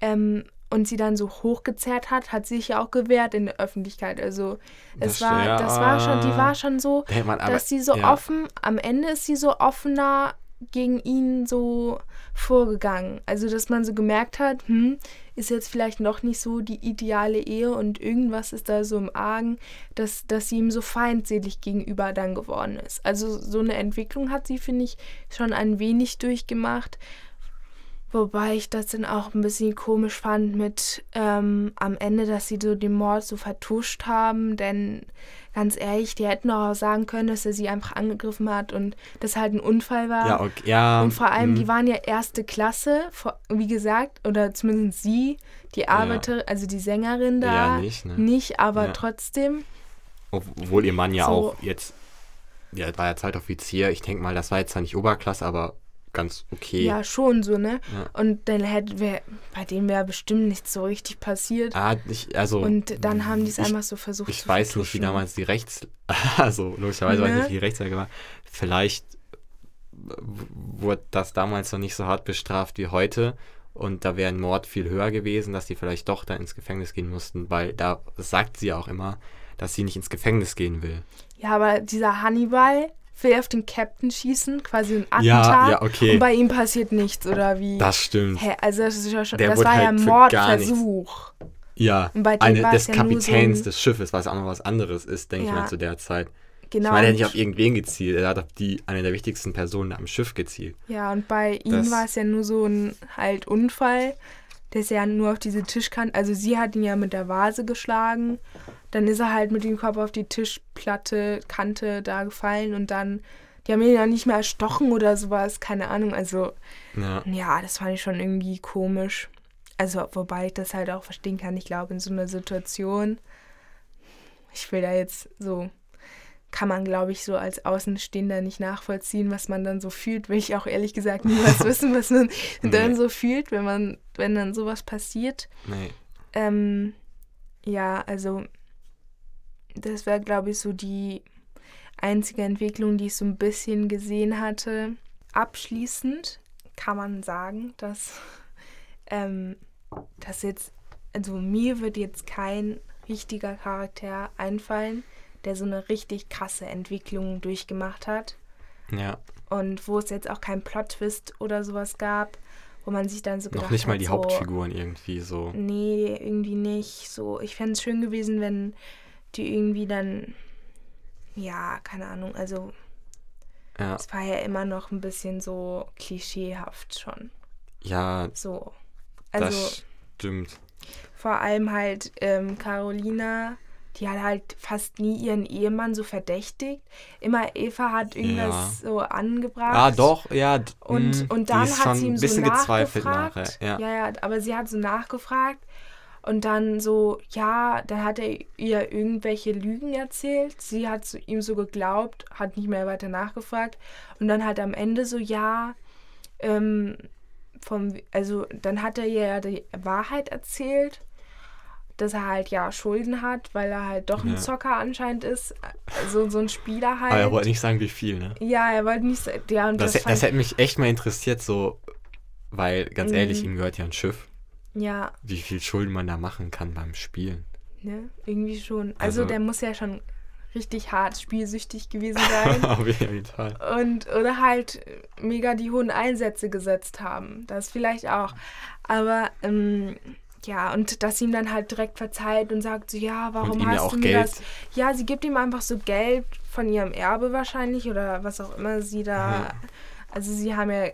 ähm, und sie dann so hochgezerrt hat, hat sie sich ja auch gewehrt in der Öffentlichkeit. Also es Das- war, ja, das war schon, die war schon so, hätte dass sie so ja. offen, am Ende ist sie so offener gegen ihn so vorgegangen. Also dass man so gemerkt hat, hm, ist jetzt vielleicht noch nicht so die ideale Ehe und irgendwas ist da so im Argen, dass, dass sie ihm so feindselig gegenüber dann geworden ist. Also so eine Entwicklung hat sie, finde ich, schon ein wenig durchgemacht. Wobei ich das dann auch ein bisschen komisch fand mit ähm, am Ende, dass sie so den Mord so vertuscht haben. Denn ganz ehrlich, die hätten auch sagen können, dass er sie einfach angegriffen hat und das halt ein Unfall war. Ja, okay, ja. Und vor allem, die waren ja erste Klasse, wie gesagt, oder zumindest sie, die Arbeiterin, also die Sängerin da. Ja, nicht, ne? Nicht, aber Ja. trotzdem. Obwohl ihr Mann ja So. auch jetzt, ja, war ja Zeitoffizier. Ich denke mal, das war jetzt zwar nicht Oberklasse, aber ganz okay. Ja, schon so, ne? Ja. Und dann hätte wär, bei dem wäre bestimmt nicht so richtig passiert. Ah, ich, also, und dann haben die es einfach so versucht Ich weiß nicht, wie vertuschen. damals die Rechts... Also, logischerweise weiß ich Ne? nicht, wie die Rechtslage war. Vielleicht wurde das damals noch nicht so hart bestraft wie heute. Und da wäre ein Mord viel höher gewesen, dass die vielleicht doch da ins Gefängnis gehen mussten, weil da sagt sie ja auch immer, dass sie nicht ins Gefängnis gehen will. Ja, aber dieser Hannibal will auf den Captain schießen, quasi ein Ja, Attentat. ja, okay. Und bei ihm passiert nichts, oder wie? Das stimmt. Hä, also das ist ja schon, Der das war ja halt ein gar nichts- Mordversuch. Ja, Und bei dem eine des es ja Kapitäns so ein- des Schiffes, was auch noch was anderes ist, denke ich Ja. mal, zu der Zeit. Genau. Ich meine, er hat nicht auf irgendwen gezielt, er hat auf die, eine der wichtigsten Personen am Schiff gezielt. Ja, und bei ihm Das- war es ja nur so ein halt Unfall. Der ist ja nur auf diese Tischkante, also sie hat ihn ja mit der Vase geschlagen. Dann ist er halt mit dem Kopf auf die Tischplatte, Kante da gefallen und dann, die haben ihn ja nicht mehr erstochen oder sowas, keine Ahnung. Also, Ja. ja, das fand ich schon irgendwie komisch. Also, wobei ich das halt auch verstehen kann. Ich glaube, in so einer Situation, ich will da jetzt so, kann man glaube ich so als Außenstehender nicht nachvollziehen, was man dann so fühlt, will ich auch ehrlich gesagt niemals wissen, was man nee. dann so fühlt, wenn man, wenn dann sowas passiert. Nee. Ähm, ja, also das wäre glaube ich so die einzige Entwicklung, die ich so ein bisschen gesehen hatte. Abschließend kann man sagen, dass, ähm, dass jetzt, also mir wird jetzt kein richtiger Charakter einfallen, der so eine richtig krasse Entwicklung durchgemacht hat. Ja. Und wo es jetzt auch keinen Plot-Twist oder sowas gab, wo man sich dann so gedacht Noch nicht mal hat, die so, Hauptfiguren irgendwie so. Nee, irgendwie nicht. So, ich fände es schön gewesen, wenn die irgendwie dann, ja, keine Ahnung, also ja. es war ja immer noch ein bisschen so klischeehaft schon. Ja. So. Also, das stimmt. Vor allem halt ähm, Carolina, die hat halt fast nie ihren Ehemann so verdächtigt. Immer Eva hat irgendwas ja. so angebracht. Ah, doch, ja. Und, hm, und dann hat sie ihm so nachgefragt. Nachher, ja. ja, ja, aber sie hat so nachgefragt und dann so, ja, dann hat er ihr irgendwelche Lügen erzählt. Sie hat ihm so geglaubt, hat nicht mehr weiter nachgefragt. Und dann hat er am Ende so, ja, ähm, vom, also dann hat er ihr ja die Wahrheit erzählt, dass er halt ja Schulden hat, weil er halt doch ein ja. Zocker anscheinend ist. Also so ein Spieler halt. Aber er wollte nicht sagen, wie viel, ne? Ja, er wollte nicht sagen. Ja, das, das, das hätte mich echt mal interessiert, so, weil ganz ehrlich, mhm. ihm gehört ja ein Schiff. Ja. Wie viel Schulden man da machen kann beim Spielen. Ne, irgendwie schon. Also, also der muss ja schon richtig hart spielsüchtig gewesen sein. Auf jeden Fall. Und, oder halt mega die hohen Einsätze gesetzt haben. Das vielleicht auch. Aber ähm, ja, und dass sie ihm dann halt direkt verzeiht und sagt so, ja, warum hast du mir Geld. das? Ja, sie gibt ihm einfach so Geld von ihrem Erbe wahrscheinlich oder was auch immer sie da. Mhm also sie haben ja,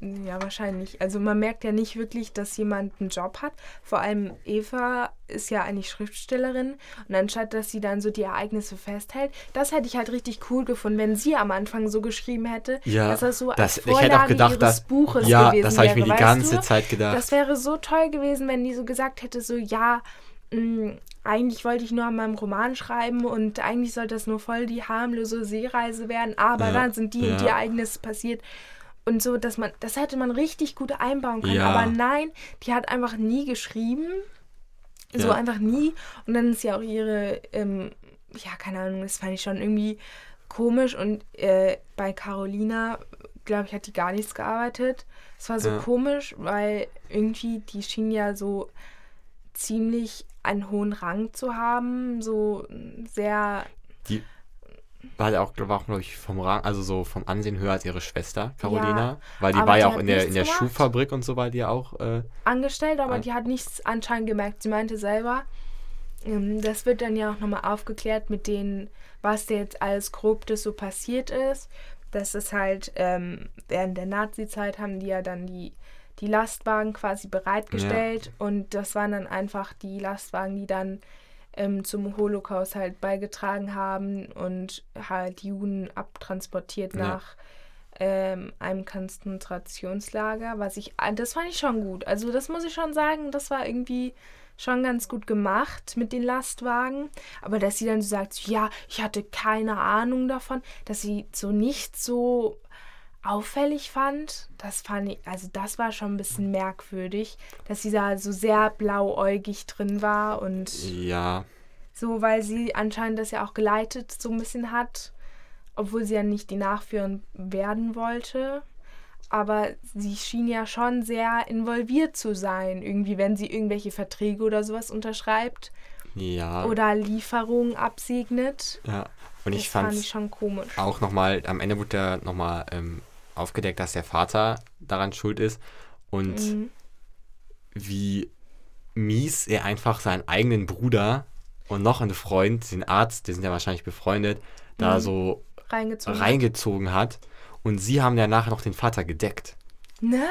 ja wahrscheinlich, also man merkt ja nicht wirklich, dass jemand einen Job hat. Vor allem Eva ist ja eigentlich Schriftstellerin und anstatt, dass sie dann so die Ereignisse festhält, das hätte ich halt richtig cool gefunden, wenn sie am Anfang so geschrieben hätte, ja, dass das so das, als Vorlage ich hätte auch gedacht, ihres dass, Buches ja, gewesen das habe ich mir wäre, die ganze du? Zeit gedacht. Das wäre so toll gewesen, wenn die so gesagt hätte, so ja, mh, mm, eigentlich wollte ich nur an meinem Roman schreiben und eigentlich sollte das nur voll die harmlose Seereise werden, aber ja, dann sind die ja. und die Ereignisse passiert. Und so, dass man, das hätte man richtig gut einbauen können. Ja. Aber nein, die hat einfach nie geschrieben. So einfach nie. Und dann ist ja auch ihre, ähm, ja, keine Ahnung, das fand ich schon irgendwie komisch. Und äh, bei Carolina, glaube ich, hat die gar nichts gearbeitet. Es war so komisch, weil irgendwie die schien ja so ziemlich einen hohen Rang zu haben, so sehr. Die war ja auch, war auch glaube ich, vom Rang, also so vom Ansehen höher als ihre Schwester, Carolina. Ja, weil die war ja auch in der, in der Schuhfabrik und so war die ja auch. Äh, angestellt, aber an die hat nichts anscheinend gemerkt. Sie meinte selber, ähm, das wird dann ja auch nochmal aufgeklärt mit denen, was jetzt alles grob das so passiert ist. Das ist halt, ähm, während der Nazi-Zeit haben die ja dann die die Lastwagen quasi bereitgestellt ja. und das waren dann einfach die Lastwagen, die dann ähm, zum Holocaust halt beigetragen haben und halt Juden abtransportiert ja. nach ähm, einem Konzentrationslager, was ich, ah, das fand ich schon gut. Also das muss ich schon sagen, das war irgendwie schon ganz gut gemacht mit den Lastwagen. Aber dass sie dann so sagt, ja, ich hatte keine Ahnung davon, dass sie so nicht so auffällig fand, das fand ich, also das war schon ein bisschen merkwürdig, dass sie da so sehr blauäugig drin war und ja. So, weil sie anscheinend das ja auch geleitet so ein bisschen hat, obwohl sie ja nicht die Nachführerin werden wollte. Aber sie schien ja schon sehr involviert zu sein, irgendwie, wenn sie irgendwelche Verträge oder sowas unterschreibt. Ja. Oder Lieferungen absegnet. Ja. Und ich fand es schon komisch. Auch nochmal, am Ende wurde ja nochmal ähm, aufgedeckt, dass der Vater daran schuld ist und mhm. wie mies er einfach seinen eigenen Bruder und noch einen Freund, den Arzt, die sind ja wahrscheinlich befreundet, da mhm. so reingezogen, reingezogen hat. Und sie haben ja nachher noch den Vater gedeckt. Ne?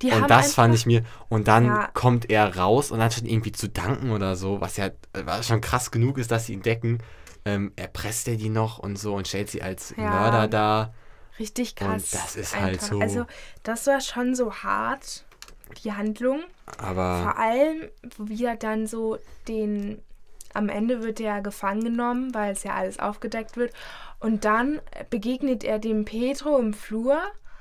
Die und das fand ich mir. Und dann ja. kommt er raus und anstatt irgendwie zu danken oder so, was ja was schon krass genug ist, dass sie ihn decken, ähm, erpresst er die noch und so und stellt sie als ja. Mörder dar. Richtig krass. Und das ist einfach. halt so. Also, das war schon so hart, die Handlung. Aber. Vor allem, wie er dann so den am Ende wird er gefangen genommen, weil es ja alles aufgedeckt wird. Und dann begegnet er dem Petro im Flur.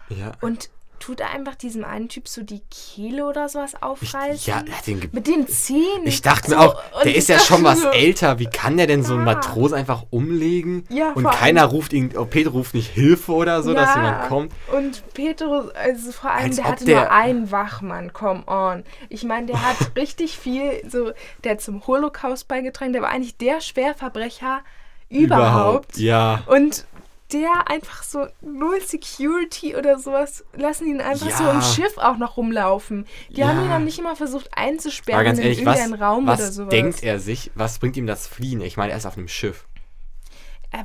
Ja. Und tut er einfach diesem einen Typ so die Kehle oder sowas aufreißen? Ich, ja, den mit den Zähnen. Ich dachte so, mir auch, der ist ja schon was so, älter. Wie kann der denn so einen Matros einfach umlegen? Ja, und keiner ruft ihn, oh, Peter ruft nicht Hilfe oder so, ja. dass jemand kommt. Und Peter, also vor allem, Als der hatte der nur einen Wachmann, come on. Ich meine, der hat richtig viel, so, der hat zum Holocaust beigetragen, der war eigentlich der Schwerverbrecher überhaupt. überhaupt. Ja. Und der einfach so null Security oder sowas, lassen ihn einfach ja. so im Schiff auch noch rumlaufen. Die ja. haben ihn dann nicht immer versucht einzusperren ganz ehrlich, in irgendeinen was, Raum was oder sowas. denkt er sich, was bringt ihm das Fliehen? Ich meine, er ist auf einem Schiff.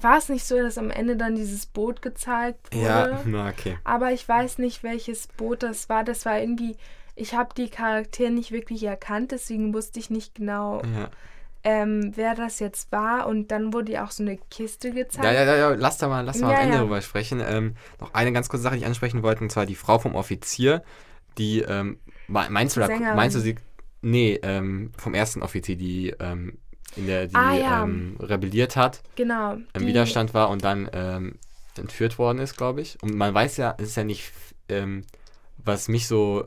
War es nicht so, dass am Ende dann dieses Boot gezeigt wurde? Ja, na okay. Aber ich weiß nicht, welches Boot das war. Das war irgendwie, ich habe die Charaktere nicht wirklich erkannt, deswegen wusste ich nicht genau. Ja ähm, wer das jetzt war. Und dann wurde ja auch so eine Kiste gezeigt. Ja, ja, ja, ja. lass da mal, lass mal ja, am Ende ja. drüber sprechen. Ähm, noch eine ganz kurze Sache, die ich ansprechen wollte, und zwar die Frau vom Offizier, die, ähm, meinst du, da, meinst du sie, nee, ähm, vom ersten Offizier, die, ähm, in der, die ah, ja. ähm, rebelliert hat, genau, im Widerstand war und dann entführt worden ist, glaube ich. Und man weiß ja, es ist ja nicht, was mich so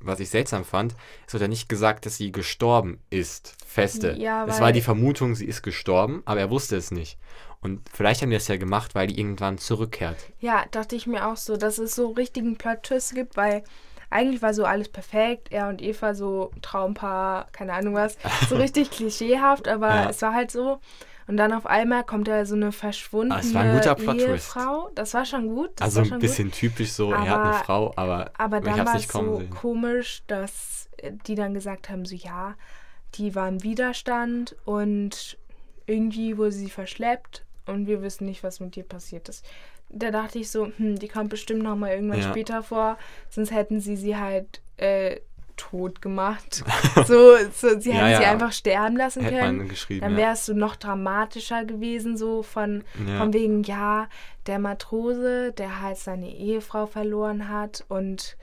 was ich seltsam fand, es wird ja nicht gesagt, dass sie gestorben ist, feste. Ja, es war die Vermutung, sie ist gestorben, aber er wusste es nicht. Und vielleicht haben die das ja gemacht, weil die irgendwann zurückkehrt. Ja, dachte ich mir auch so, dass es so richtigen Plot-Twist gibt, weil eigentlich war so alles perfekt. Er und Eva so Traumpaar, keine Ahnung was. So richtig klischeehaft, aber ja. es war halt so. Und dann auf einmal kommt da so eine verschwundene ah, war ein guter Plot Ehefrau. Das war schon gut. also ein bisschen gut. typisch so, aber, er hat eine Frau, aber, aber dann war es so sehen. komisch, dass die dann gesagt haben, so ja, die war im Widerstand und irgendwie wurde sie verschleppt und wir wissen nicht, was mit ihr passiert ist. Da dachte ich so, hm, die kommt bestimmt noch mal irgendwann ja. später vor, sonst hätten sie sie halt äh, tot gemacht. So, so sie ja, hätten ja. sie einfach sterben lassen Hätte können. Dann wäre es so noch dramatischer gewesen, so von, von wegen, ja, der Matrose, der halt seine Ehefrau verloren hat und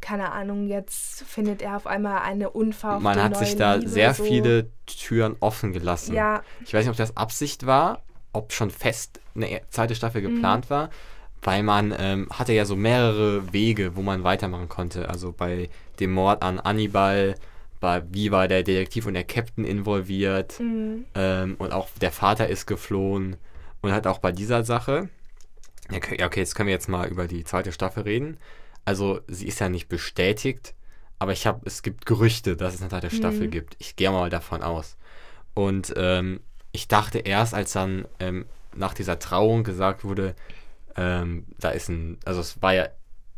keine Ahnung, jetzt findet er auf einmal eine unverhoffte Man hat sich da Liebe, sehr so. viele Türen offen gelassen. Ja. Ich weiß nicht, ob das Absicht war, ob schon fest eine zweite Staffel Mhm. geplant war, weil man ähm, hatte ja so mehrere Wege, wo man weitermachen konnte. Also bei dem Mord an Annibal, bei, wie war der Detektiv und der Captain involviert Mhm. ähm, und auch der Vater ist geflohen und halt auch bei dieser Sache. Okay, okay, jetzt können wir jetzt mal über die zweite Staffel reden. Also sie ist ja nicht bestätigt, aber ich habe, es gibt Gerüchte, dass es eine zweite Staffel Mhm. gibt. Ich gehe mal davon aus. Und ähm, ich dachte erst, als dann ähm, nach dieser Trauung gesagt wurde, ähm, da ist ein, also es war ja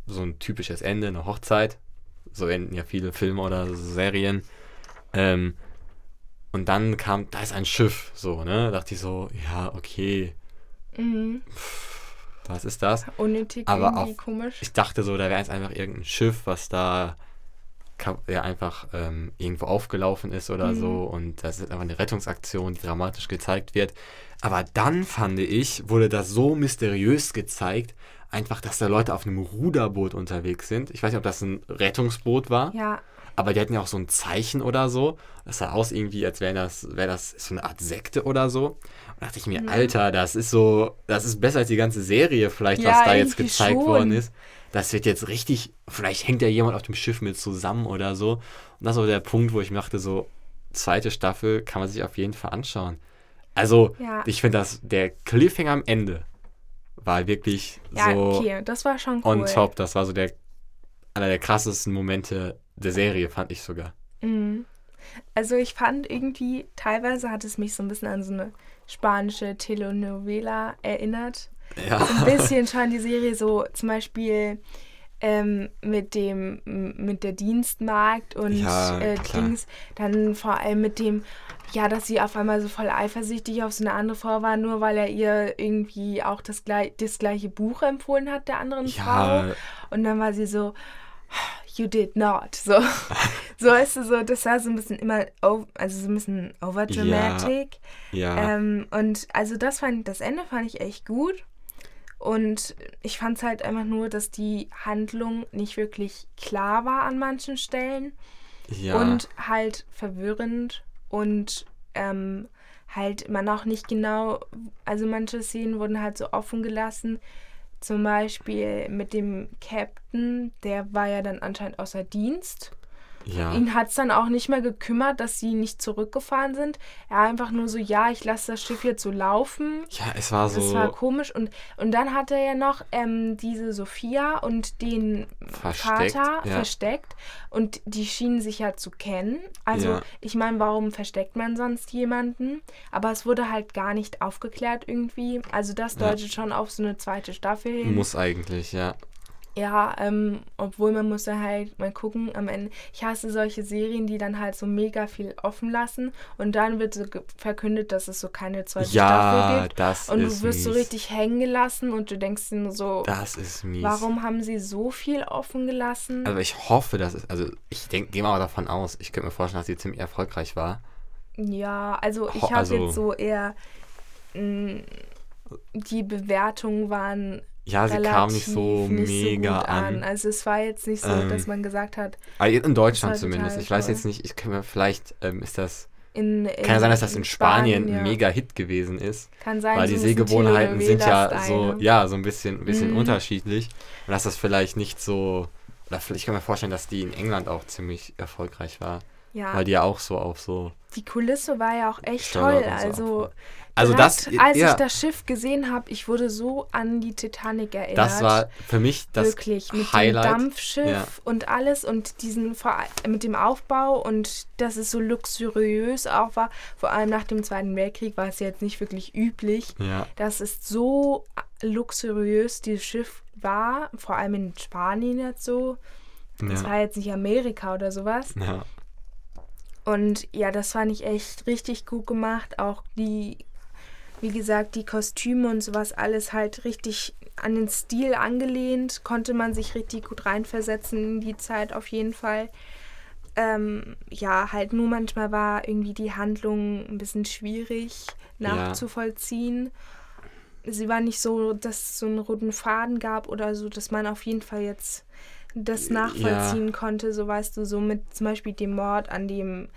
so ein typisches Ende, eine Hochzeit. So enden ja viele Filme oder Serien. Ähm, und dann kam, da ist ein Schiff, so, ne? Da dachte ich so, ja, okay, Mhm. was ist das? Unnötig, Aber irgendwie auch- komisch. Ich dachte so, da wäre jetzt einfach irgendein Schiff, was da ja, einfach ähm, irgendwo aufgelaufen ist oder Mhm. so und das ist einfach eine Rettungsaktion, die dramatisch gezeigt wird. Aber dann fand ich, wurde das so mysteriös gezeigt, einfach, dass da Leute auf einem Ruderboot unterwegs sind. Ich weiß nicht, ob das ein Rettungsboot war, Ja, aber die hatten ja auch so ein Zeichen oder so. Das sah aus irgendwie, als wäre das, wär das so eine Art Sekte oder so. Und da dachte ich mir, Mhm. Alter, das ist so, das ist besser als die ganze Serie vielleicht, Ja, was da jetzt gezeigt schon. worden ist. Das wird jetzt richtig, vielleicht hängt ja jemand auf dem Schiff mit zusammen oder so. Und das war der Punkt, wo ich mir dachte, so, zweite Staffel kann man sich auf jeden Fall anschauen. Also, ja. ich finde, dass der Cliffhanger am Ende war wirklich Ja, so okay, das war schon cool. on top. Das war so der, einer der krassesten Momente der Serie, fand ich sogar. Mhm. Also ich fand irgendwie, teilweise hat es mich so ein bisschen an so eine spanische Telenovela erinnert. Ja. So ein bisschen schon die Serie so zum Beispiel ähm, mit dem mit der Dienstmagd und Ja, äh. Dings, dann vor allem mit dem, ja, dass sie auf einmal so voll eifersüchtig auf so eine andere Frau war, nur weil er ihr irgendwie auch das, das gleiche Buch empfohlen hat, der anderen Frau. Ja, Und dann war sie so, you did not. So, so ist es so, das war so ein bisschen immer, also so ein bisschen overdramatic. ja. Ähm, und also das fand das Ende fand ich echt gut. Und ich fand es halt einfach nur, dass die Handlung nicht wirklich klar war an manchen Stellen ja. und halt verwirrend und ähm, halt man auch nicht genau, also manche Szenen wurden halt so offen gelassen. Zum Beispiel mit dem Captain, der war ja dann anscheinend außer Dienst. Ja. Ihn hat es dann auch nicht mehr gekümmert, dass sie nicht zurückgefahren sind. Er einfach nur so, ja, ich lasse das Schiff jetzt so laufen. Ja, es war so. Es war komisch. Und, und dann hat er ja noch ähm, diese Sophia und den versteckt, Vater ja. versteckt. Und die schienen sich ja zu kennen. Also, ja. ich meine, warum versteckt man sonst jemanden? Aber es wurde halt gar nicht aufgeklärt irgendwie. Also, das deutet schon auf so eine zweite Staffel hin. Muss eigentlich, ja. Ja, ähm, obwohl man muss da halt mal gucken, am Ende, ich hasse solche Serien, die dann halt so mega viel offen lassen und dann wird so verkündet, dass es so keine zweite ja, Staffel gibt. Das und du wirst mies. so richtig hängen gelassen und du denkst dir nur so, das ist mies. Warum haben sie so viel offen gelassen? Also ich hoffe, dass es, also ich denke, gehe mal davon aus, ich könnte mir vorstellen, dass sie ziemlich erfolgreich war. Ja, also ich habe also, jetzt so eher mh, mm, die Bewertungen waren ja, sie kam nicht so nicht mega so an. an. Also es war jetzt nicht so, ähm, dass man gesagt hat. In Deutschland zumindest. Ich weiß jetzt nicht, ich kann mir vielleicht ähm, ist das. In, in, kann ja sein, dass das in Spanien, Spanien ein mega Hit gewesen ist. Kann sein. Weil die Sehgewohnheiten sind ja so, ja, so ein bisschen, ein bisschen mm. unterschiedlich. Und dass das vielleicht nicht so. Oder vielleicht kann man mir vorstellen, dass die in England auch ziemlich erfolgreich war. Ja. Weil die ja auch so auf so. Die Kulisse war ja auch echt toll. Also, also das, als ja. ich das Schiff gesehen habe, ich wurde so an die Titanic erinnert. Das war für mich das Wirklich, mit Highlight. dem Dampfschiff ja. und alles und diesen mit dem Aufbau und dass es so luxuriös auch war. Vor allem nach dem Zweiten Weltkrieg war es jetzt nicht wirklich üblich. Ja. Das ist so luxuriös dieses Schiff war, vor allem in Spanien jetzt so. Das war jetzt nicht Amerika oder sowas. Ja. Und ja, das fand ich echt richtig gut gemacht. Auch die, wie gesagt, die Kostüme und sowas, alles halt richtig an den Stil angelehnt. Konnte man sich richtig gut reinversetzen in die Zeit auf jeden Fall. Ähm, ja, halt nur manchmal war irgendwie die Handlung ein bisschen schwierig nachzuvollziehen. Ja. Sie war nicht so, dass es so einen roten Faden gab oder so, dass man auf jeden Fall jetzt das nachvollziehen ja. konnte, so weißt du, so mit zum Beispiel dem Mord an dem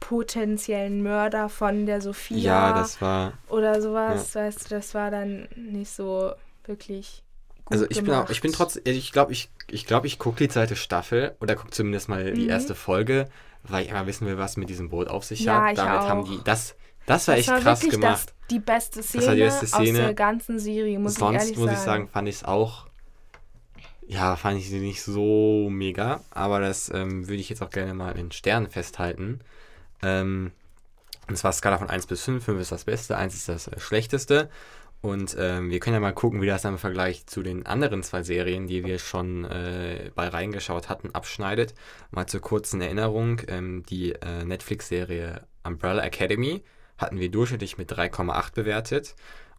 potenziellen Mörder von der Sophia. Ja, das war. Oder sowas, ja. weißt du, das war dann nicht so wirklich. Gut also ich gemacht. bin auch, ich bin trotzdem, ich glaube, ich, ich glaube, ich gucke die zweite Staffel oder gucke zumindest mal mhm. die erste Folge, weil ich immer wissen will, was mit diesem Boot auf sich ja, hat. Damit auch. haben die das. Das war das echt war krass gemacht. Das, die beste Szene, das war die beste Szene aus der ganzen Serie, muss Sonst, ich ehrlich muss sagen. ich sagen, fand ich es auch ja, fand ich sie nicht so mega, aber das ähm, würde ich jetzt auch gerne mal in Sternen festhalten. Ähm, und zwar Skala von 1 bis 5. 5 ist das Beste, 1 ist das äh, Schlechteste. Und ähm, wir können ja mal gucken, wie das dann im Vergleich zu den anderen zwei Serien, die wir schon äh, bei reingeschaut hatten, abschneidet. Mal zur kurzen Erinnerung, ähm, die äh, Netflix-Serie Umbrella Academy hatten wir durchschnittlich mit 3,8 bewertet.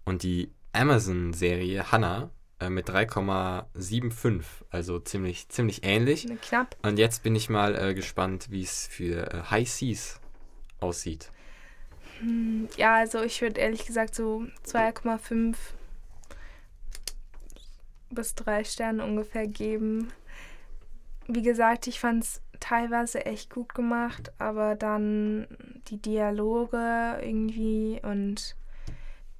Und die Amazon-Serie Hannah äh, mit 3,75, also ziemlich, ziemlich ähnlich. Knapp. Und jetzt bin ich mal äh, gespannt, wie es für äh, High Seas aussieht. Hm, ja, also ich würde ehrlich gesagt so 2,5 bis 3 Sterne ungefähr geben. Wie gesagt, ich fand es teilweise echt gut gemacht, aber dann die Dialoge irgendwie und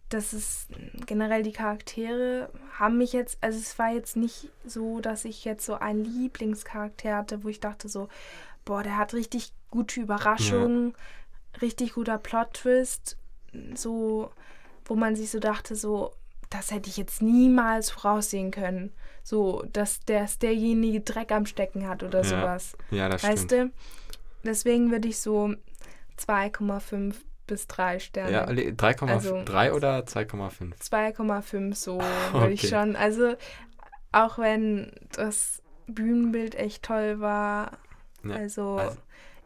das ist generell die Charaktere haben mich jetzt, also es war jetzt nicht so, dass ich jetzt so einen Lieblingscharakter hatte, wo ich dachte so, boah, der hat richtig gute Überraschungen, ja. richtig guter Plot-Twist, so, wo man sich so dachte, so, das hätte ich jetzt niemals voraussehen können. So, dass der, derjenige Dreck am Stecken hat oder ja. sowas. Ja, das weißt stimmt. du? Deswegen würde ich so 2,5 bis 3 Sterne. Ja, 3,3 also, oder 2,5? 2,5 so würde okay. ich schon. Also auch wenn das Bühnenbild echt toll war. Ja, also, also,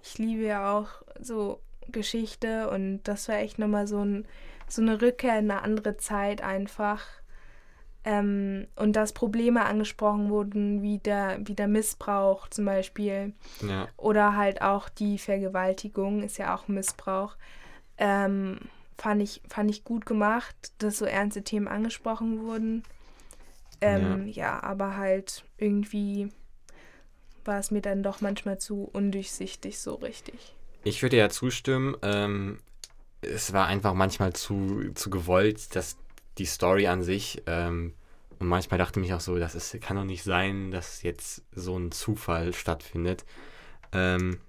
ich liebe ja auch so Geschichte und das war echt nochmal so, ein, so eine Rückkehr in eine andere Zeit einfach. Ähm, und dass Probleme angesprochen wurden, wie der, wie der Missbrauch zum Beispiel. Ja. Oder halt auch die Vergewaltigung ist ja auch Missbrauch. Ähm, fand, ich, fand ich gut gemacht, dass so ernste Themen angesprochen wurden. Ähm, ja. ja, aber halt irgendwie war es mir dann doch manchmal zu undurchsichtig so richtig. Ich würde ja zustimmen. Ähm, es war einfach manchmal zu, zu gewollt, dass die Story an sich. Ähm, und manchmal dachte ich mich auch so, das ist, kann doch nicht sein, dass jetzt so ein Zufall stattfindet. Ähm,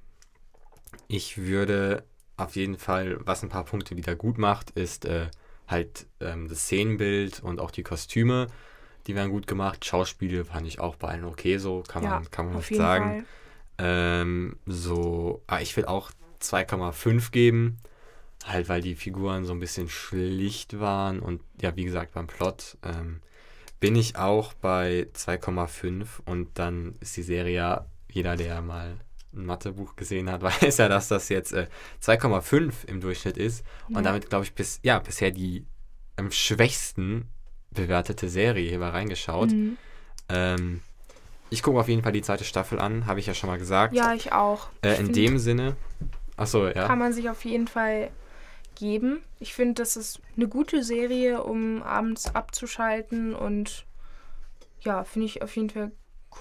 ich würde auf jeden Fall, was ein paar Punkte wieder gut macht, ist äh, halt ähm, das Szenenbild und auch die Kostüme. Die werden gut gemacht. Schauspiele fand ich auch bei allen okay, so kann man, ja, kann man nicht sagen. Ähm, so, ah, ich will auch 2,5 geben. Halt, weil die Figuren so ein bisschen schlicht waren und ja, wie gesagt, beim Plot ähm, bin ich auch bei 2,5 und dann ist die Serie ja, jeder, der mal ein Mathebuch gesehen hat, weiß ja, dass das jetzt äh, 2,5 im Durchschnitt ist ja. und damit, glaube ich, bis, ja, bisher die am schwächsten bewertete Serie hier mal reingeschaut. Mhm. Ähm, ich gucke auf jeden Fall die zweite Staffel an, habe ich ja schon mal gesagt. Ja, ich auch. Äh, in dem Sinne, achso, ja. Kann man sich auf jeden Fall geben. Ich finde, das ist eine gute Serie, um abends abzuschalten und ja, finde ich auf jeden Fall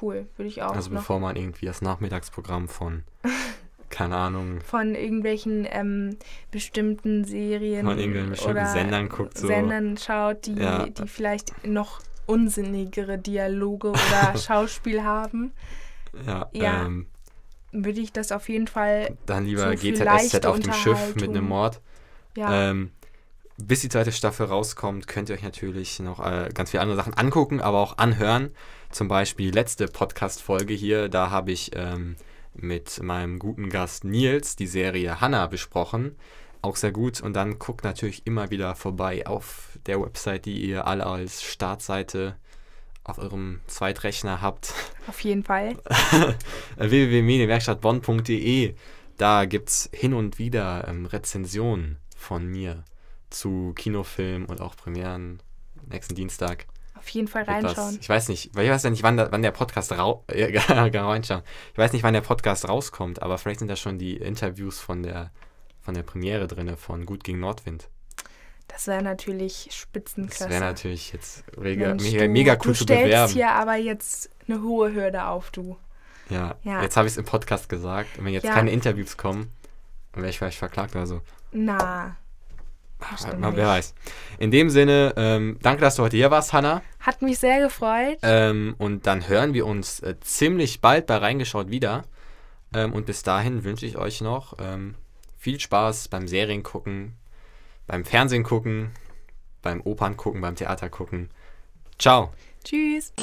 cool. Würde ich auch. Also bevor man irgendwie das Nachmittagsprogramm von, keine Ahnung. Von irgendwelchen ähm, bestimmten Serien. Von irgendwelchen bestimmten Sendern guckt. So. Sendern schaut, die, ja. die vielleicht noch unsinnigere Dialoge oder Schauspiel haben. Ja, ja ähm, würde ich das auf jeden Fall. Dann lieber so GZSZ auf dem Schiff mit einem Mord. Ja. Ähm, bis die zweite Staffel rauskommt, könnt ihr euch natürlich noch äh, ganz viele andere Sachen angucken, aber auch anhören. Zum Beispiel die letzte Podcast-Folge hier, da habe ich ähm, mit meinem guten Gast Nils die Serie Hannah besprochen. Auch sehr gut. Und dann guckt natürlich immer wieder vorbei auf der Website, die ihr alle als Startseite auf eurem Zweitrechner habt. Auf jeden Fall. www.medienwerkstattbonn.de. Da gibt es hin und wieder ähm, Rezensionen von mir zu Kinofilmen und auch Premieren nächsten Dienstag. Auf jeden Fall reinschauen. Das, ich weiß nicht, weil ich weiß ja nicht, wann, da, wann der Podcast rau äh, reinschauen. Ich weiß nicht, wann der Podcast rauskommt, aber vielleicht sind da schon die Interviews von der von der Premiere drin von Gut gegen Nordwind. Das wäre natürlich Spitzenklasse. Das wäre natürlich jetzt mega, Mensch, mega, mega cool zu bewerben. Du stellst hier aber jetzt eine hohe Hürde auf, du. Ja, ja. jetzt habe ich es im Podcast gesagt. Und wenn jetzt ja. keine Interviews kommen, dann wäre ich vielleicht verklagt oder so. Na. Wer weiß. In dem Sinne, ähm, danke, dass du heute hier warst, Hanna. Hat mich sehr gefreut. Ähm, und dann hören wir uns äh, ziemlich bald bei Reingeschaut wieder. Ähm, und bis dahin wünsche ich euch noch ähm, viel Spaß beim Serien gucken, beim Fernsehen gucken, beim Opern gucken, beim Theater gucken. Ciao. Tschüss.